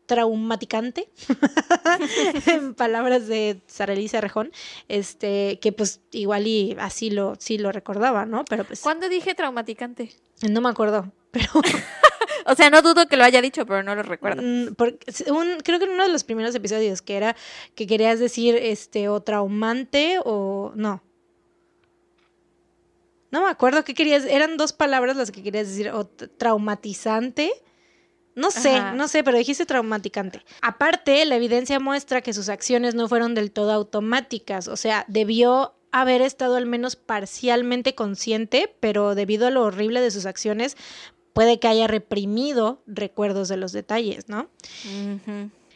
traumaticante en palabras de Sara Elisa Rejón este que pues igual y así lo sí lo recordaba no pero pues ¿Cuándo dije traumaticante? no me acuerdo pero O sea, no dudo que lo haya dicho, pero no lo recuerdo. Mm, porque un- creo que en uno de los primeros episodios que era que querías decir este o traumante o no no me acuerdo qué querías eran dos palabras las que querías decir o traumatizante no sé, Ajá. no sé, pero dijiste traumaticante. Aparte, la evidencia muestra que sus acciones no fueron del todo automáticas, o sea, debió haber estado al menos parcialmente consciente, pero debido a lo horrible de sus acciones, puede que haya reprimido recuerdos de los detalles, ¿no?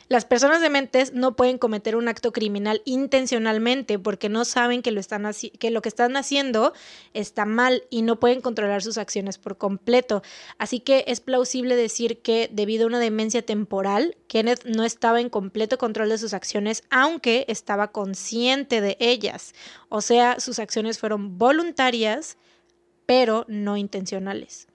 Las personas dementes no pueden cometer un acto criminal intencionalmente porque no saben que lo, están que lo que están haciendo está mal y no pueden controlar sus acciones por completo. Así que es plausible decir que debido a una demencia temporal, Kenneth no estaba en completo control de sus acciones, aunque estaba consciente de ellas. O sea, sus acciones fueron voluntarias, pero no intencionales.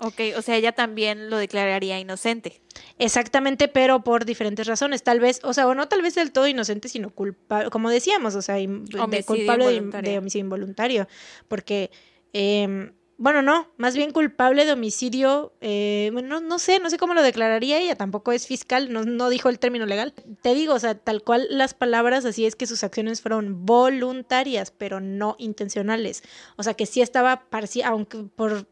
Ok, o sea, ella también lo declararía inocente. Exactamente, pero por diferentes razones. Tal vez, o sea, o no tal vez del todo inocente, sino culpable, como decíamos, o sea, de culpable de, homicidio involuntario. Porque, em, bueno, no, más bien culpable de homicidio, eh, bueno, no, no sé, no sé cómo lo declararía ella, tampoco es fiscal, no, no dijo el término legal. Te digo, o sea, tal cual las palabras, así es que sus acciones fueron voluntarias, pero no intencionales. O sea, que sí estaba parcial, aunque por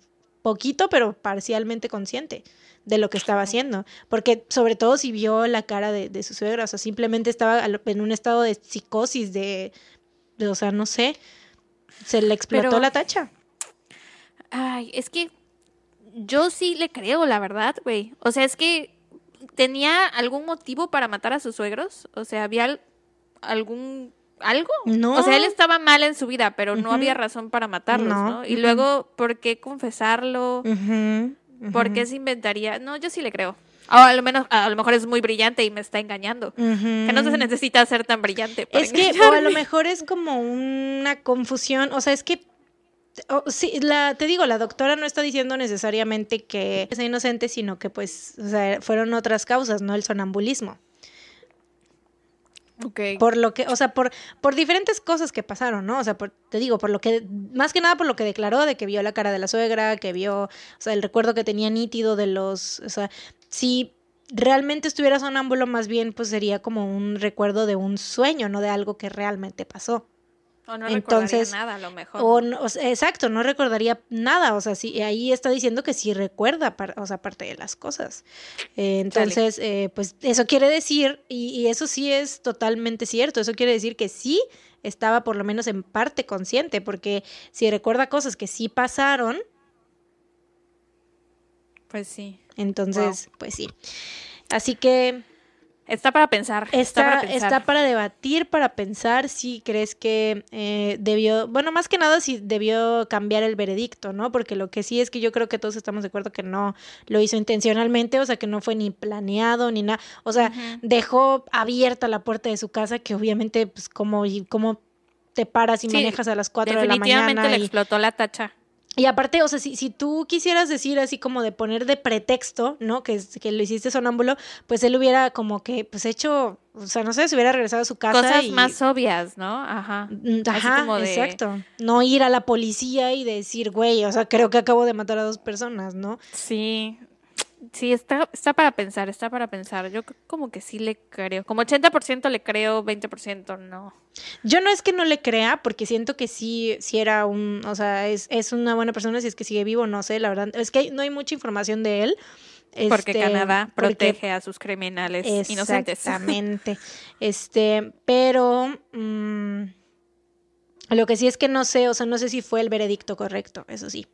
poquito, pero parcialmente consciente de lo que estaba haciendo. Porque sobre todo si vio la cara de, de su suegra, o sea, simplemente estaba en un estado de psicosis, de, de, o sea, no sé, se le explotó Pero- la tacha. Ay, es que yo sí le creo, la verdad, güey. O sea, es que tenía algún motivo para matar a sus suegros. O sea, había al- algún algo. No. O sea, él estaba mal en su vida, pero no había razón para matarlos, No, ¿no? Y luego, ¿por qué confesarlo? ¿Por qué se inventaría? No, yo sí le creo. O a lo menos, a lo mejor es muy brillante y me está engañando. Que no se necesita ser tan brillante para Es que, o a lo mejor es como una confusión, o sea, es que, sí, la, te digo, la doctora no está diciendo necesariamente que es inocente, sino que pues, o sea, fueron otras causas, no el sonambulismo. Por lo que, o sea, por, por diferentes cosas que pasaron, ¿no? O sea, por- te digo, por lo que, más que nada por lo que declaró, de que vio la cara de la suegra, que vio, o sea, el recuerdo que tenía nítido de los, o sea, si realmente estuviera sonámbulo, más bien, pues sería como un recuerdo de un sueño, no de algo que realmente pasó. O no Entonces, Entonces, nada, a lo mejor. O, no- o sea, exacto, no recordaría nada, o sea, sí, ahí está diciendo que sí recuerda, par- o sea, parte de las cosas. Eh, entonces, eh, pues eso quiere decir, y, y eso sí es totalmente cierto, eso quiere decir que sí estaba por lo menos en parte consciente, porque si recuerda cosas que sí pasaron, Pues sí. entonces, pues sí. Así que Está para pensar. Está, Está, para pensar. está para debatir, para pensar si crees que eh, debió, bueno, más que nada si debió cambiar el veredicto, ¿no? Porque lo que sí es que yo creo que todos estamos de acuerdo que no lo hizo intencionalmente, o sea, que no fue ni planeado ni nada, o sea, dejó abierta la puerta de su casa, que obviamente, pues, como, y cómo te paras y Sí, manejas a las 4 de la Definitivamente mañana. le y- explotó la tacha. Y aparte, o sea, si, si tú quisieras decir así como de poner de pretexto, ¿no? Que, que lo hiciste sonámbulo, pues él hubiera como que, pues hecho, o sea, no sé, se hubiera regresado a su casa. Cosas y- más obvias, ¿no? Ajá. Mm, Ajá, como de- exacto. No ir a la policía y decir, güey, o sea, creo que acabo de matar a dos personas, ¿no? Sí. Sí, está, está para pensar, está para pensar. Yo como que sí le creo. Como 80% le creo, 20% no. Yo no es que no le crea, porque siento que sí, sí era un, o sea, es, es una buena persona, si es que sigue vivo, no sé, la verdad. Es que no hay mucha información de él. Porque este, Canadá porque- protege a sus criminales inocentes. Exactamente. Este, pero mm, lo que sí es que no sé, o sea, no sé si fue el veredicto correcto, eso sí.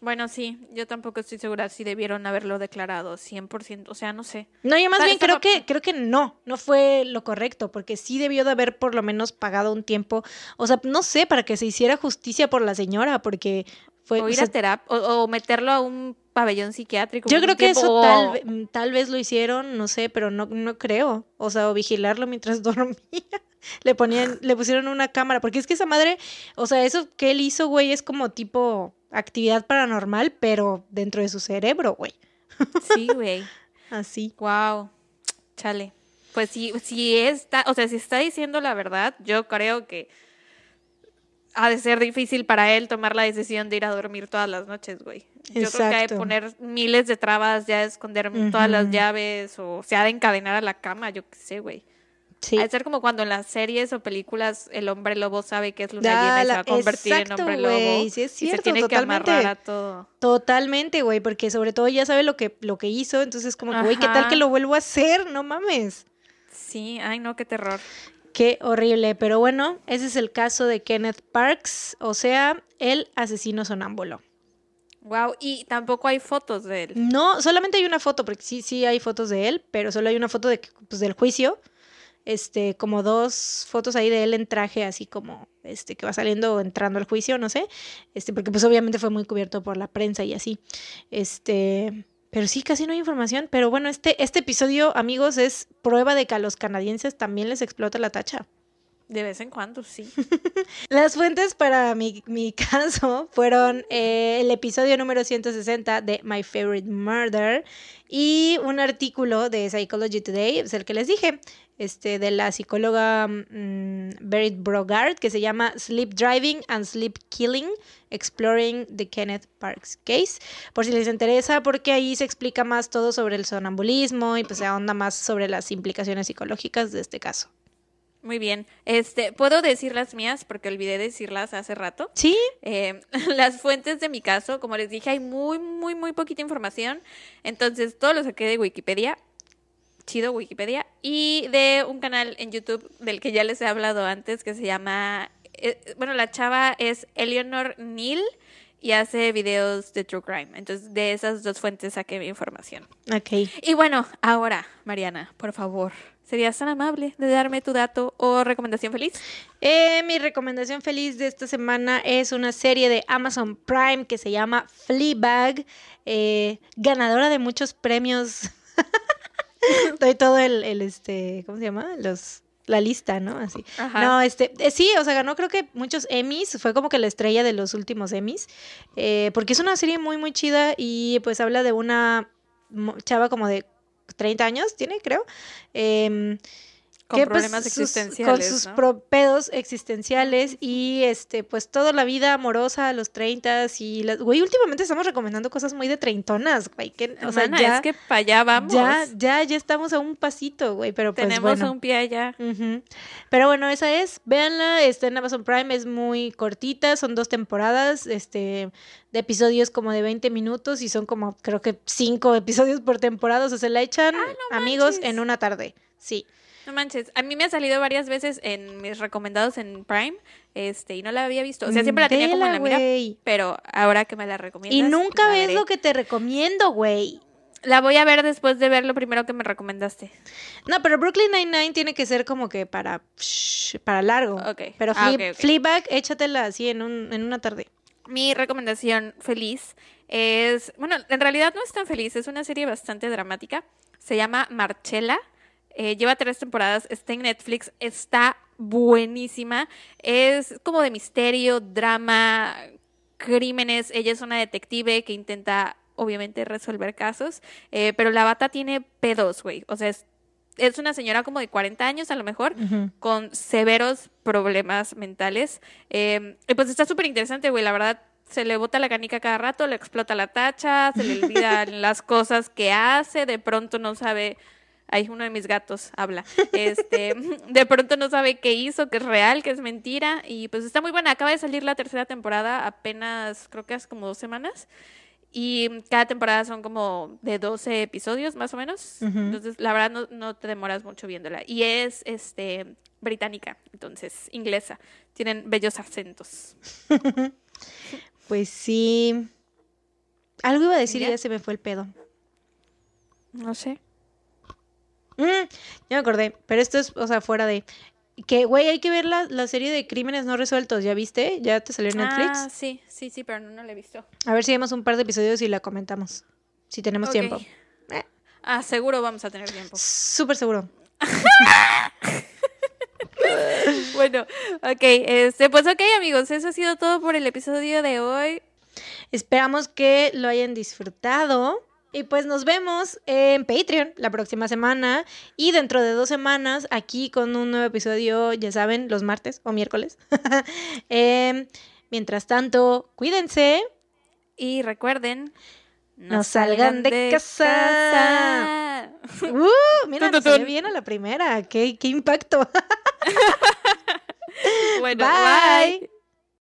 Bueno, sí, yo tampoco estoy segura si debieron haberlo declarado 100%, o sea, no sé. No, yo más bien creo que creo que no, no fue lo correcto, porque sí debió de haber por lo menos pagado un tiempo, o sea, no sé, para que se hiciera justicia por la señora, porque fue O o ir sea, a terapia, o, o meterlo a un pabellón psiquiátrico. Yo creo que tiempo, eso tal, mm, tal vez lo hicieron, no sé, pero no, no creo. O sea, o vigilarlo mientras dormía. Le ponían, le pusieron una cámara, porque es que esa madre, o sea, eso que él hizo, güey, es como tipo actividad paranormal, pero dentro de su cerebro, güey. Sí, güey. Así. Wow. Chale. Pues si, si está, o sea, si está diciendo la verdad, yo creo que ha de ser difícil para él tomar la decisión de ir a dormir todas las noches, güey. Yo creo que ha de Exacto. poner miles de trabas, ya de esconder todas las llaves, o se ha de encadenar a la cama, yo qué sé, güey. Sí. Ha ser como cuando en las series o películas el hombre lobo sabe que es luna Da llena y se va a convertir en hombre lobo. sí es y cierto, se tiene totalmente. que amarrar a todo. Totalmente, güey, porque sobre todo ya sabe lo que, lo que hizo, entonces como que, güey, ¿qué tal que lo vuelvo a hacer? No mames. Sí, ay no, qué terror. Qué horrible, pero bueno, ese es el caso de Kenneth Parks, o sea, el asesino sonámbulo. Wow, y tampoco hay fotos de él. No, solamente hay una foto, porque sí, sí hay fotos de él, pero solo hay una foto de, pues, del juicio. Este, como dos fotos ahí de él en traje, así como, este, que va saliendo, entrando al juicio, no sé. Este, porque pues obviamente fue muy cubierto por la prensa y así. Este, pero sí, casi no hay información. Pero bueno, este, este episodio, amigos, es prueba de que a los canadienses también les explota la tacha. De vez en cuando, sí. Las fuentes para mi, mi caso fueron eh, el episodio número 160 de My Favorite Murder y un artículo de Psychology Today, es el que les dije, este, de la psicóloga mm, Berit Brogard, que se llama Sleep Driving and Sleep Killing, Exploring the Kenneth Parks Case. Por si les interesa, porque ahí se explica más todo sobre el sonambulismo y pues se ahonda más sobre las implicaciones psicológicas de este caso. Muy bien. Este, ¿puedo decir las mías? Porque olvidé decirlas hace rato. Sí. Eh, las fuentes de mi caso, como les dije, hay muy, muy, muy poquita información. Entonces, todo lo saqué de Wikipedia. Chido Wikipedia. Y de un canal en YouTube del que ya les he hablado antes, que se llama. eh, bueno, la chava es Eleanor Neal y hace videos de True Crime. Entonces, de esas dos fuentes saqué mi información. Ok. Y bueno, ahora, Mariana, por favor, ¿serías tan amable de darme tu dato o recomendación feliz? Eh, mi recomendación feliz de esta semana es una serie de Amazon Prime que se llama Fleabag, eh, ganadora de muchos premios. Doy todo el, el, este, ¿cómo se llama? Los la lista, ¿no? Así. Ajá. No, este, eh, sí, o sea, ganó creo que muchos Emmys, fue como que la estrella de los últimos Emmys, eh, porque es una serie muy, muy chida y pues habla de una chava como de 30 años, tiene, creo. em, Con que, pues, problemas sus- existenciales. Con sus ¿no? pro- pedos existenciales y este, pues toda la vida amorosa a los 30 y las, güey, últimamente estamos recomendando cosas muy de treintonas, güey, que, o sea, ya, es que para allá vamos. ya, ya, ya estamos a un pasito, güey, pero pues Tenemos bueno. un pie allá. Ujú. Pero bueno, esa es, véanla, está en Amazon Prime, es muy cortita, son dos temporadas, este, de episodios como de 20 minutos y son como, creo que cinco episodios por temporada, o sea, se la echan amigos manches. en una tarde, sí. No manches, a mí me ha salido varias veces en mis recomendados en Prime, este, y no la había visto. O sea, siempre la tenía como en la mira, pero ahora que me la recomiendas. Y nunca ves veré. lo que te recomiendo, güey. La voy a ver después de ver lo primero que me recomendaste. No, pero Brooklyn Nine-Nine tiene que ser como que para, para largo. Ok. Pero Ah, ok. Fleabag, échatela así en, un, en una tarde. Mi recomendación feliz es, bueno, en realidad no es tan feliz, es una serie bastante dramática. Se llama Marcella. Eh, lleva tres temporadas, está en Netflix, está buenísima. Es como de misterio, drama, crímenes. Ella es una detective que intenta, obviamente, resolver casos, eh, pero la bata tiene pedos, güey. O sea, es, es una señora como de 40 años a lo mejor, con severos problemas mentales. Eh, y pues está súper interesante, güey, la verdad. Se le bota la canica cada rato, le explota la tacha, se le olvidan las cosas que hace, de pronto no sabe, ay, uno de mis gatos habla, este, de pronto no sabe qué hizo, que es real, que es mentira, y pues está muy buena, acaba de salir la tercera temporada apenas, creo que hace como dos semanas, y cada temporada son como de 12 episodios más o menos. Entonces, la verdad no, no te demoras mucho viéndola. Y es este británica, entonces inglesa. Tienen bellos acentos. Pues sí. Algo iba a decir y ya se me fue el pedo. No sé. Mm, ya me acordé, pero esto es, o sea, fuera de... Que, güey, hay que ver la, la serie de Crímenes No Resueltos, ¿ya viste? ¿Ya te salió en Netflix? Ah, sí, sí, sí, pero no, no la he visto. A ver si vemos un par de episodios y la comentamos. Si tenemos tiempo. Eh, Ah, seguro vamos a tener tiempo. Súper seguro. Bueno, ok, este, pues ok, amigos, eso ha sido todo por el episodio de hoy. Esperamos que lo hayan disfrutado. Y pues nos vemos en Patreon la próxima semana y dentro de dos semanas aquí con un nuevo episodio, ya saben, los martes o miércoles. Em, mientras tanto, cuídense. Y recuerden, No salgan de casa. casa. Uh, mira, nos salió bien a la primera. Qué, qué impacto. Bueno, Bye. bye.